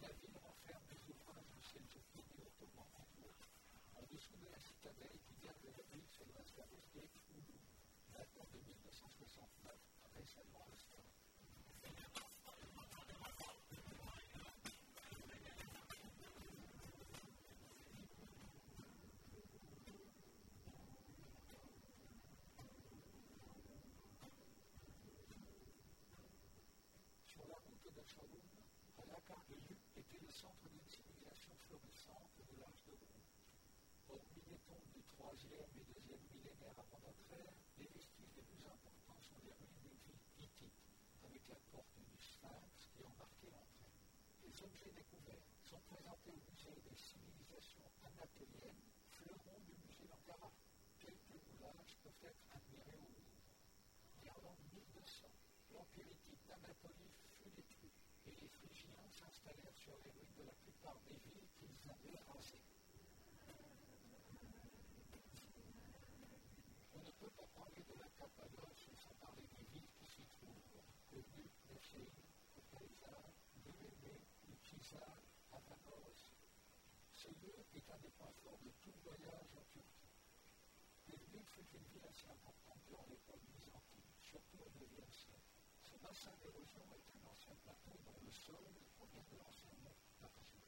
La ville renferme des ouvrages de Selçuklu ottoman entre autres. En dessous de la citadelle qui garde la ville se dresse la mosquée Oulu, datant de 1969, récemment restaurée. Sur la route de Shalom, à l'accord de Yu était le centre d'une civilisation florissante de l'âge de bronze. Hormis les tombes du 3e et 2e millénaire avant notre ère, les vestiges les plus importants sont les ruines d'une ville hittite, avec la porte du Sphinx qui en marquait l'entrée. Les objets découverts sont présentés au musée des civilisations anatoliennes, fleuron du musée d'Ankara. Quelques moulages peuvent être admirés au Louvre. Vers l'an 1200, l'empire hittite d'Anatolie fut détruit et les Phrygiens sur les ruines de la plupart des villes qu'ils avaient rasées. On ne peut pas parler de la Cappadoce sans parler des villes qui s'y trouvent, Néchéi, le Caesar, Néméné, Ukiza, Avanos. Ce lieu est un des points forts de tout voyage en Turquie. L'Église fut une ville assez importante durant l'époque byzantine, surtout au IXe siècle. Ce bassin d'érosion est un ancien plateau dont le sol provient de l'ancien mont Arjou.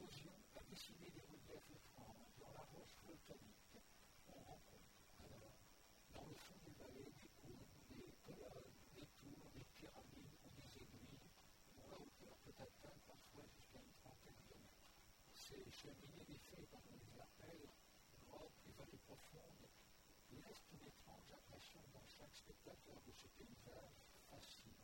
L'érosion a dessiné des reliefs étranges dans la roche volcanique. On rencontre alors, dans le fond des vallées, des cônes, des colonnes, des tours, des pyramides ou des aiguilles, dont la hauteur peut atteindre parfois jusqu'à une trentaine de mètres. Ces cheminées des fées, comme on les appelle, mélancolies profondes laisse une étrange impression dans chaque spectateur de ce paysage fascinant.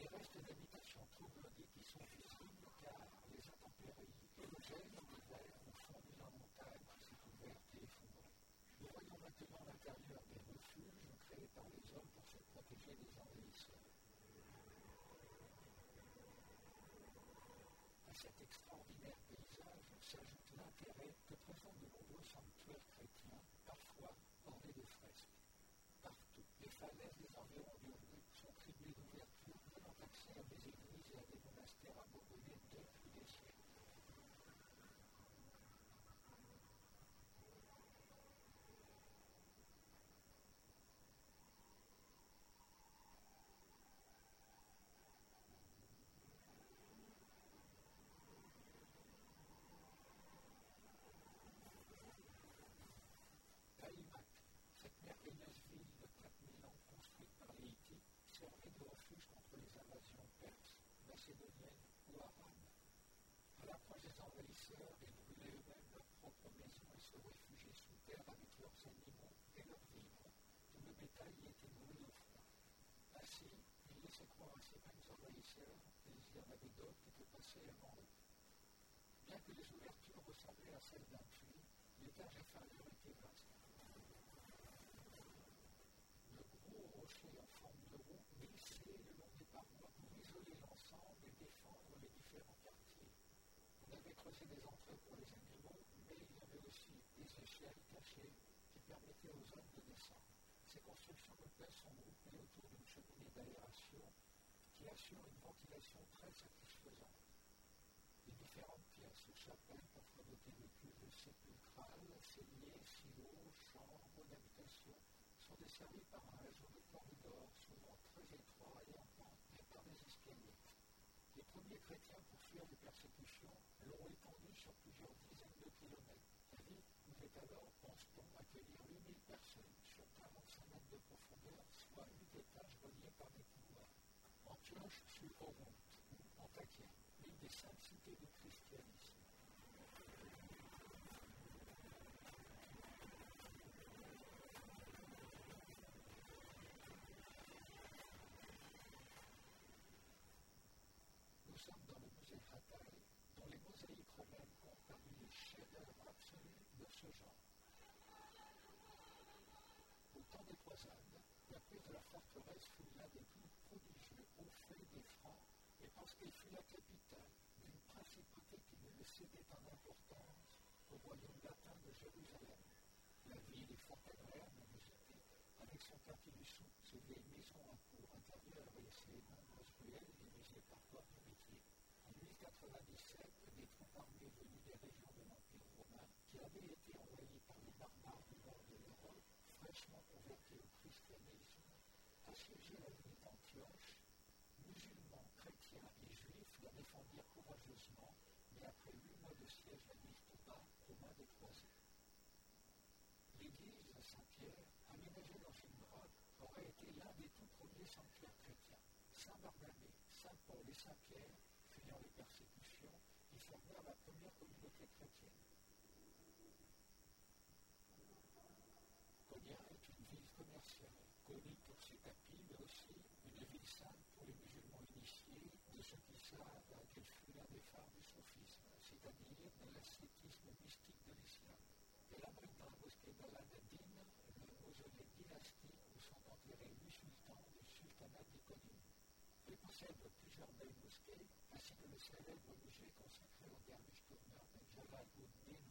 Les restes d'habitations troublées qui sont visibles car les intempéries et le gel dans l'hiver ont fondu la montagne qui s'est ouverte et effondrée. Nous voyons maintenant l'intérieur des refuges créés par les hommes pour se protéger des envahisseurs. À cet extraordinaire paysage s'ajoute l'intérêt que présentent de nombreux sanctuaires chrétiens, parfois ornés de fresques. Partout, les falaises des environs d'Urdu sont criblées d'ouvertures donnant accès à des églises et à des monastères abandonnés depuis des siècles. Taïmak, cette merveilleuse ville de 4000 ans construite par les Hittites, servait de refuge contre les invasions perses, macédoniennes ou arabes. À l'approche des envahisseurs, ils brûlaient eux-mêmes leurs propres maisons et se réfugiaient sous terre avec leurs animaux et leurs vivres. Tout le bétail était nourri au froid. Ainsi, ils laissaient croire à ces mêmes envahisseurs qu'ils y en avaient d'autres qui étaient passés avant eux. Bien que les ouvertures ressemblaient à celles d'un puits, l'étage inférieur était vaste. De gros rochers en forme de roue glissaient le long des parois pour isoler l'ensemble et défendre les différents quartiers. On avait creusé des entrées pour les animaux, mais il y avait aussi des échelles cachées qui permettaient aux hommes de descendre. Ces constructions de paix sont groupées autour d'une cheminée d'aération qui assure une ventilation très satisfaisante. Les différentes pièces ou chapelles parfois dotées de cuves sépulcrales, celliers, silos, chambres d'habitation sont desservies par un réseau de corridors souvent très étroits et en pente et par des escaliers. Les chrétiens, pour fuir les persécutions, l'ont étendue sur plusieurs dizaines de kilomètres. La ville pouvait alors, pense-t-on, accueillir 8000 personnes sur 45 mètres de profondeur, soit 8 étages reliés par des couloirs? Antioche sur Oronte, ou Antakya, l'une des cinq cités du christianisme. Nous sommes dans le musée Hatay, dont les mosaïques romaines comptent parmi les chefs-d'œuvre absolus de Au temps des croisades, la prise de la forteresse fut l'un des plus prodigieux hauts faits des Francs, et parce qu'elle fut la capitale d'une principauté qui ne cédait en importance au royaume latin de Jérusalem. La ville est fort agréable à visiter, avec son quartier du sou, ses vieilles maisons à cour intérieure et ses nombreuses ruelles divisées par corps de métier. En 1097, des troupes armées venues des régions de l'Empire qui avaient été envoyées par les barbares du nord de l'Europe, fraîchement convertis au christianisme, assiégeaient la ville d'Antioche. Musulmans, chrétiens et juifs la défendirent courageusement, mais après huit mois de siège, la ville tomba aux mains des croisés. L'église Saint-Pierre, aménagée dans une grotte, aurait été l'un des tout premiers sanctuaires chrétiens. Saint-Barnabé, Saint-Paul et Saint-Pierre, fuyant les persécutions, y formèrent la première communauté chrétienne. Konya est une ville connue pour ses tapis, mais aussi une ville sainte pour les musulmans initiés, de ceux qui savent qu'elle fut l'un des phares du soufisme, c'est-à-dire de l'ascétisme mystique de l'islam. Elle abrite dans la mosquée d'Al-Adadin le mausolée dynastique où sont enterrés huit sultans du sultanat d'Ikonim. Elle possède plusieurs belles mosquées, ainsi que le célèbre musée consacré au derviche tourneur de Jalal-ud-Din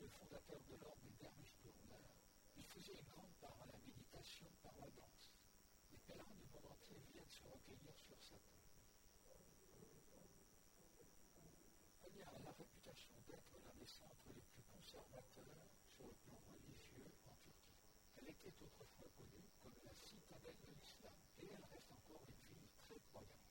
le fondateur de l'ordre des derviches tourneurs. Il faisait une grande part à la méditation par la danse. Les pèlerins du monde entier viennent se recueillir sur sa tombe. Paris a la réputation d'être l'un des centres les plus conservateurs sur le plan religieux en Turquie. Elle était autrefois connue comme la citadelle de l'islam et elle reste encore une ville très croyante.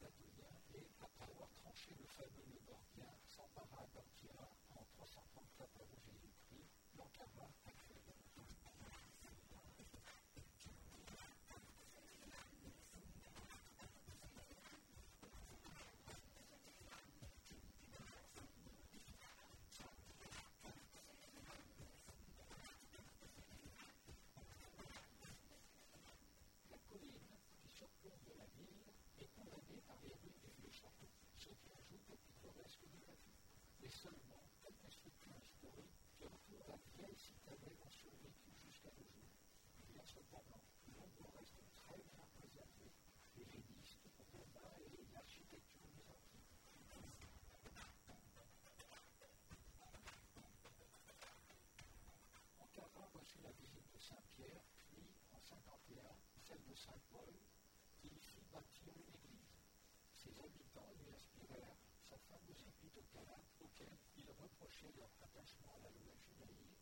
Le et, après avoir tranché le fameux nœud gordien, s'empara d'Antira en 334 avant Jésus-Christ, l'Ankara actuelle. La colline qui surplombe de la ville est condamnée par les rues des vieux châteaux, ce qui ajoute au pittoresque de la Mais seulement quelques structures historiques qui entourent la vieille citadelle ont survécu jusqu'à nos jours. Il y a cependant nombre restent très bien préservés, les lénistes, romains et l'architecture byzantine. Ankara reçut la visite de Saint-Pierre, puis, en 51, celle de Saint-Paul, qui y fit bâtir une église. Ses habitants lui inspirèrent sa fameuse épître aux Galates, auquel il reprochait leur attachement à la loi judaïque.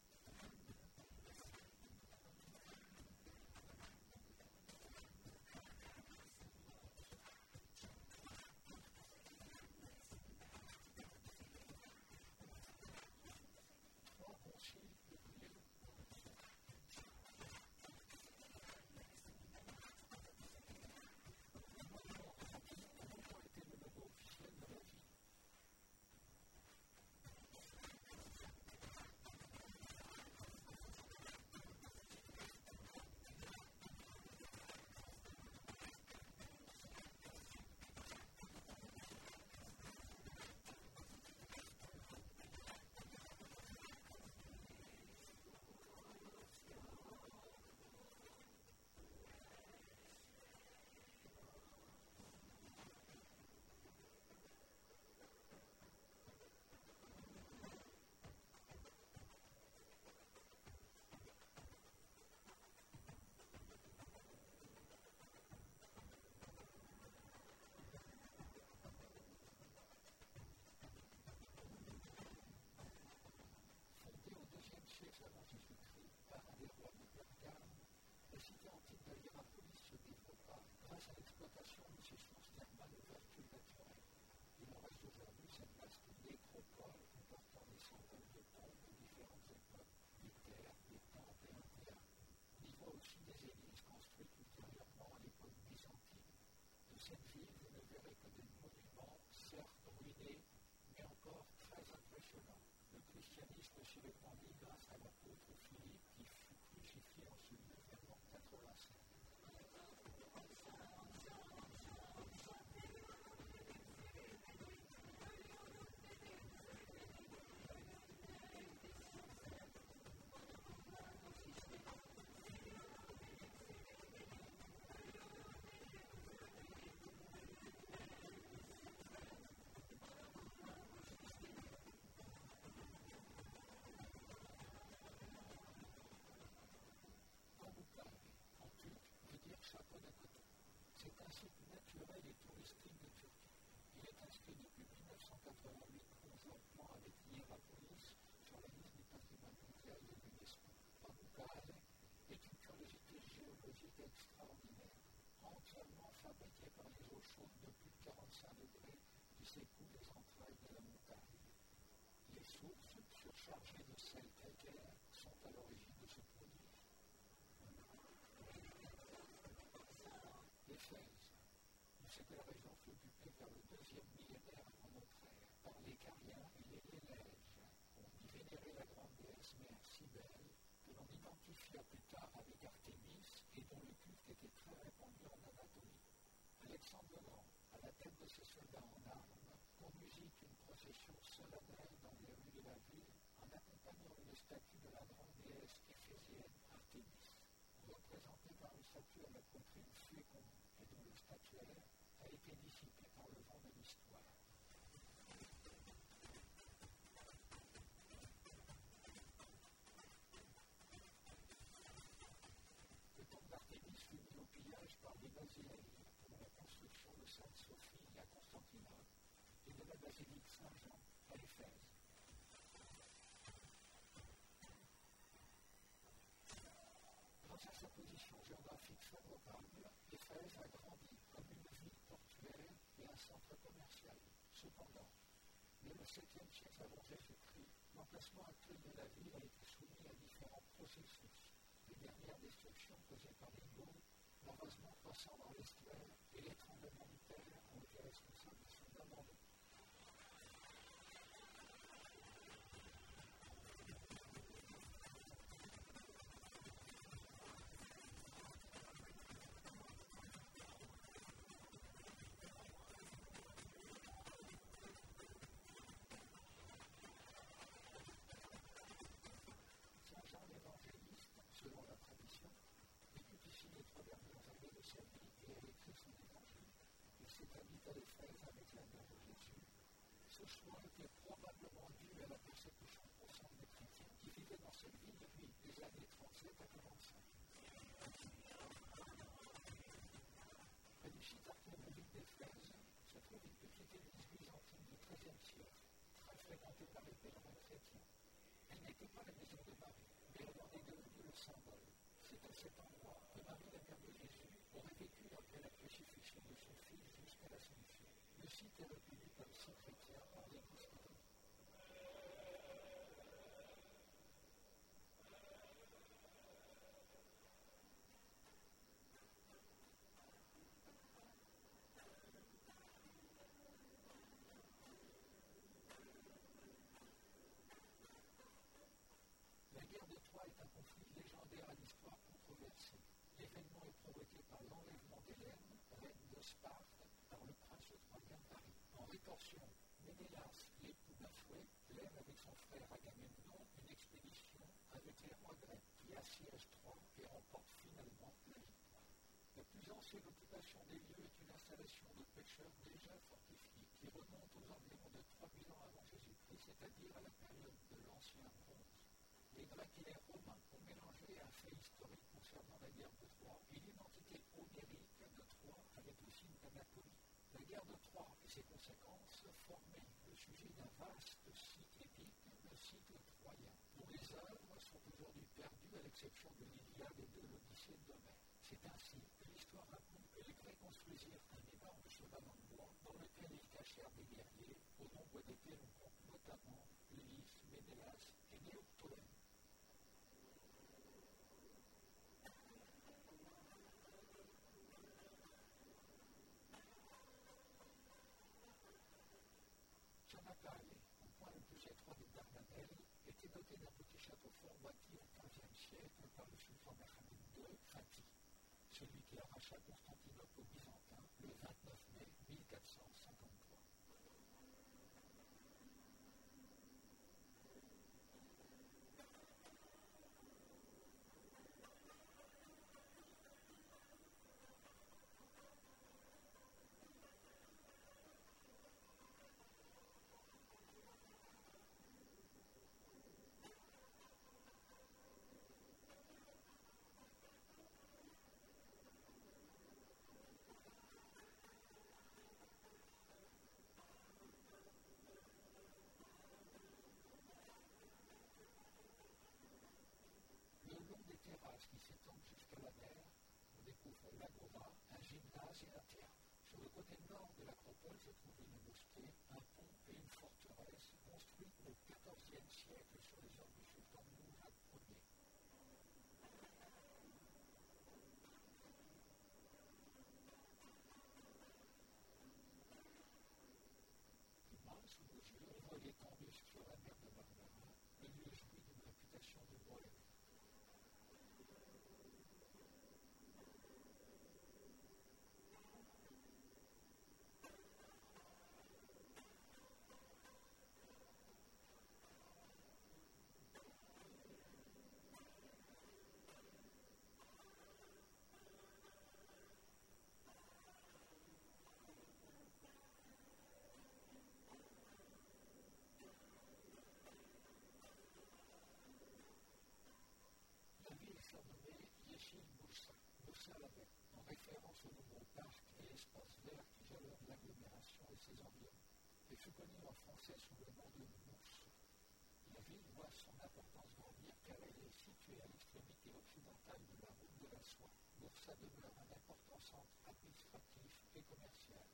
Trois conciles de Lille a longtemps été le logo officiel de la ville. Fondée au deuxième siècle avant Jésus-Christ par un des rois de Pergame, la cité antique de Hierapolis se développa grâce à l'exploitation de ses sources thermales vertueux naturelles. Il en reste aujourd'hui cette vaste nécropole comportant des centaines de tombes de différentes époques, des terres, des temples et un théâtre. On y voit aussi des églises construites ultérieurement à l'époque byzantine. De cette ville, vous ne verrez que des monuments, certes ruinés, mais encore très impressionnants. Le christianisme s'y répandit grâce à l'apôtre Philippe qui fut crucifié en ce lieu vers l'an 85. Pamukkale, en turc, veut dire chapeau d'à côté. C'est un site naturel et touristique de Turquie. Il est inscrit depuis 1988 conjointement avec Hierapolis sur la liste du patrimoine mondial de l'UNESCO. Pamukkale est une géologique extraordinaire, entièrement fabriquée par les eaux chaudes de plus de 45 degrés qui s'écoulent des entrailles de la montagne. Les sources surchargées de sel calcaire sont à l'origine de ce prodige. Les Fès. On sait que la région fut occupée vers le deuxième millénaire avant notre ère par les Cariens et les Lélèges. On y vénérait la grande déesse mère Cybèle, que l'on identifia plus tard avec Artémis et dont le culte était très répandu en Anatolie. Alexandre le à la tête de ses soldats en armes, conduisit une procession solennelle dans les rues de la ville en accompagnant une statue de la grande déesse éphésienne Artémis, représentée par une statue à la poitrine féconde et dont le statuaire a été dissipé contribué au pillage par les Naziens pour la construction de Sainte-Sophie à Constantinople et de la basilique Saint-Jean à Éphèse. Grâce à sa position géographique favorable, Éphèse a grandi comme une ville portuaire et un centre commercial. Cependant, dès le 7e siècle avant Jésus-Christ, l'emplacement actuel de la ville a été soumis à différents processus. Les dernières destructions causées par les Gaules l'envasement croissant dans l'estuaire et les tremblements Choix était probablement dû à la persécution profonde des chrétiens qui vivaient dans cette ville depuis les années 37 à 45. Près du site archéologique d'Éphèse se trouve une petite église byzantine du XIIIe siècle, très fréquentée par les pèlerins chrétiens. Elle n'était pas la maison de Marie, mais elle en est devenue le symbole. C'est à cet endroit que Marie, la mère de Jésus, aurait vécu après la crucifixion de son fils jusqu'à la l'Assomption. Le site est reconnu La guerre de Troie est un conflit légendaire à l'histoire controversée. L'événement est provoqué par l'enlèvement d'Hélène, reine de Sparte, par le prince troyen Paris. En rétorsion, Ménélas, l'époux d'Afoué, lève une expédition avec les rois grecs qui assiègent Troie et remportent finalement la victoire. La plus ancienne occupation des lieux est une installation de pêcheurs déjà fortifiés qui remonte aux environs de 3000 ans avant Jésus-Christ, c'est-à-dire à la période de l'Ancien Bronze. Les Grecs et les Romains ont mélangé un fait historique concernant la guerre de Troie et l'identité homérique de Troie avec le signe d'Anatolie. La guerre de Troie et ses conséquences formaient le sujet d'un vaste site épique, le site troyen, dont les œuvres sont aujourd'hui l'exception de l'Iliade et de l'Odyssée d'Homère. C'est ainsi que l'histoire raconte que les Grecs construisirent un énorme cheval en bois dans lequel ils cachèrent des guerriers, au nombre desquels on compte notamment Ulysse, Ménélas et Néoptolème. Chanacale, au point le plus étroit des Dardanelles, était doté d'un petit château fort bâti XVe par le sultan Mohammed II Fatih, celui qui arracha Constantinople aux Byzantins le 29 mai 1453. Découvre l'agora, un gymnase et un théâtre. Sur le côté nord de l'acropole se trouve une mosquée, un pont et une forteresse construites au XIVe siècle sur les ordres du sultan Mourad Ier. Demain, sous nos yeux, on voit l'étendue sur la mer de Marmara, le lieu jouit d'une réputation de bohème. La ville est en référence aux nombreux parcs et espaces verts qui jalonnent l'agglomération et ses environs, et fut connue en français sous le nom de Mousse. La ville voit son importance grandir car elle est située à l'extrémité occidentale de la route de la soie. Boursa demeure un important centre administratif et commercial.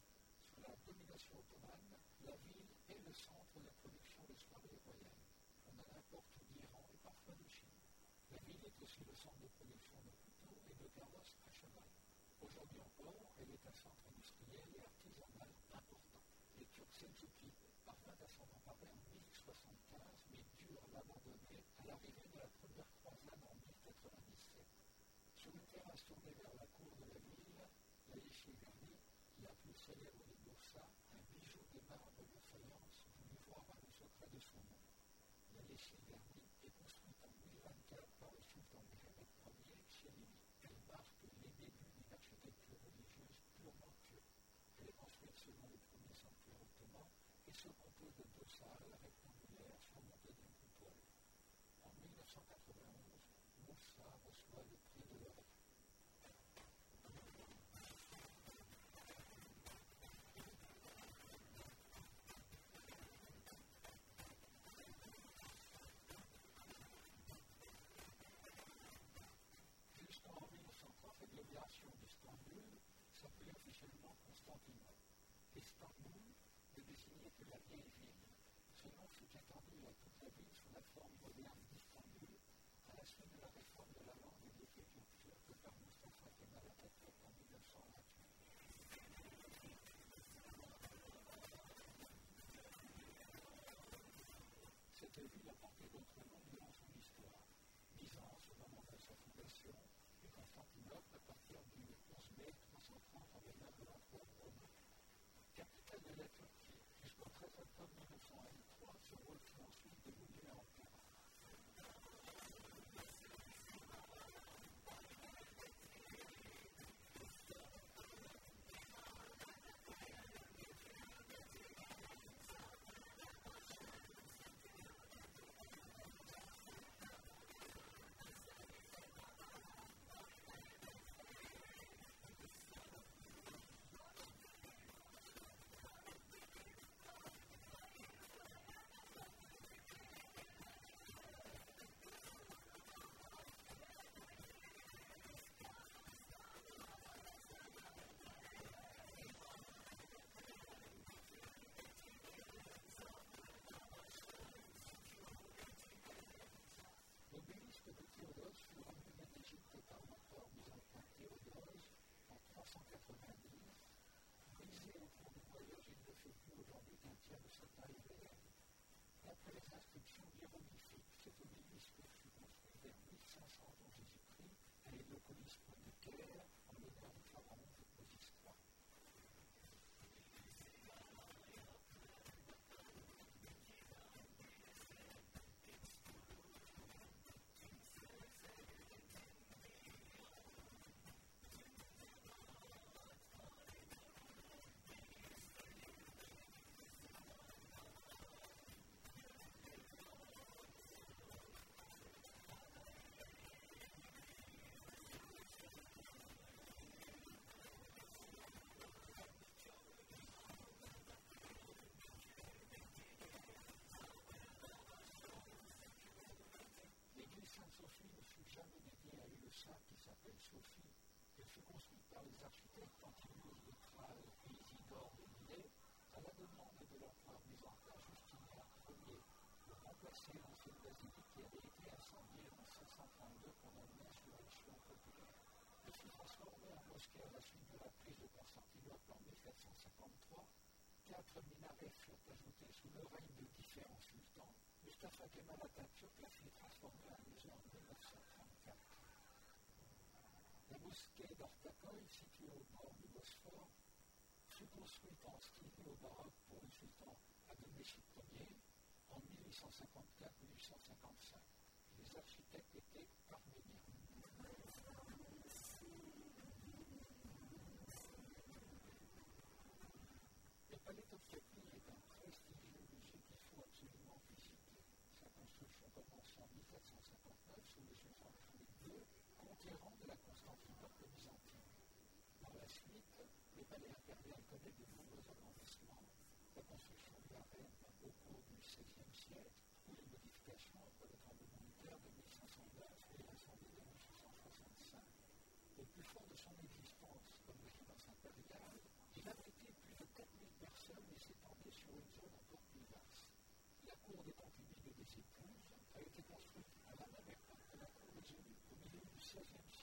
Sous la domination ottomane, la ville est le centre de la production de soirées royales. On en importe d'Iran et parfois de Chine. La ville est aussi le centre de production de Aujourd'hui encore, elle est un centre industriel et artisanal important. Les Turcs parvinrent à s'en emparer en 1075, mais durent l'abandonner à l'arrivée de la première croisade en 1097. Sur une terrasse tournée vers la cour de la ville, la Yeshigani, la plus célèbre de Bursa, un bijou de marbre de faïence, voulut voir le secret de son nom. La Yeshigani est construite en 1024 par le sultan Mohamed Ier Chélivi. Elle marque les débuts d'une architecture religieuse purement turque. Elle est construite selon les premiers sanctuaires ottomans et se compose de deux salles rectangulaires surmontées d'une coupole. En 1991, Moussa reçoit le prix de l'Europe. Jusqu'en 1930, l'agglomération d'Istanbul s'appelait officiellement Constantinople. Istanbul ne désignait que la vieille ville. Ce nom fut étendu à toute la à la suite de la réforme de la langue et de l'écriture turque par Mustafa Kemal Atatürk en 1928. Cette ville a porté d'autres noms durant son histoire. Byzance au moment de sa fondation et Constantinople à partir du 11 mai 330 en l'honneur de l'empereur romain. Capitale de la Turquie jusqu'au 13 octobre 1923, ce rôle mosquée à la suite de la prise de Constantinople en 1453 quatre minarets furent ajoutés sous le règne de différents sultans. Mustafa Kemal Atatürk la fit transformer en musée en 1934. La mosquée d'Ortaköy, située au bord du Bosphore, fut construite en style néo-baroque pour le sultan Abdelmechid Ier en 1854-1855. Les architectes étaient arméniens. Le palais Topkapi est un prestigieux musée qu'il faut absolument visiter. Sa construction commence en 1459 sous le sultan Mohamed II, conquérant de la Constantinople byzantine. Par la suite, le palais impérial connaît de nombreux construction de la reine au cours du XVIe siècle, ou les modifications après le tremblement de terre de 1509 et l'Assemblée de 1665. Au plus fort de son existence comme résidence impériale, de 4000 personnes et s'étendait sur une zone encore plus vaste. La cour des concubines et des épouses a été construite à la même époque que la cour des eunuques au milieu du XVIe siècle.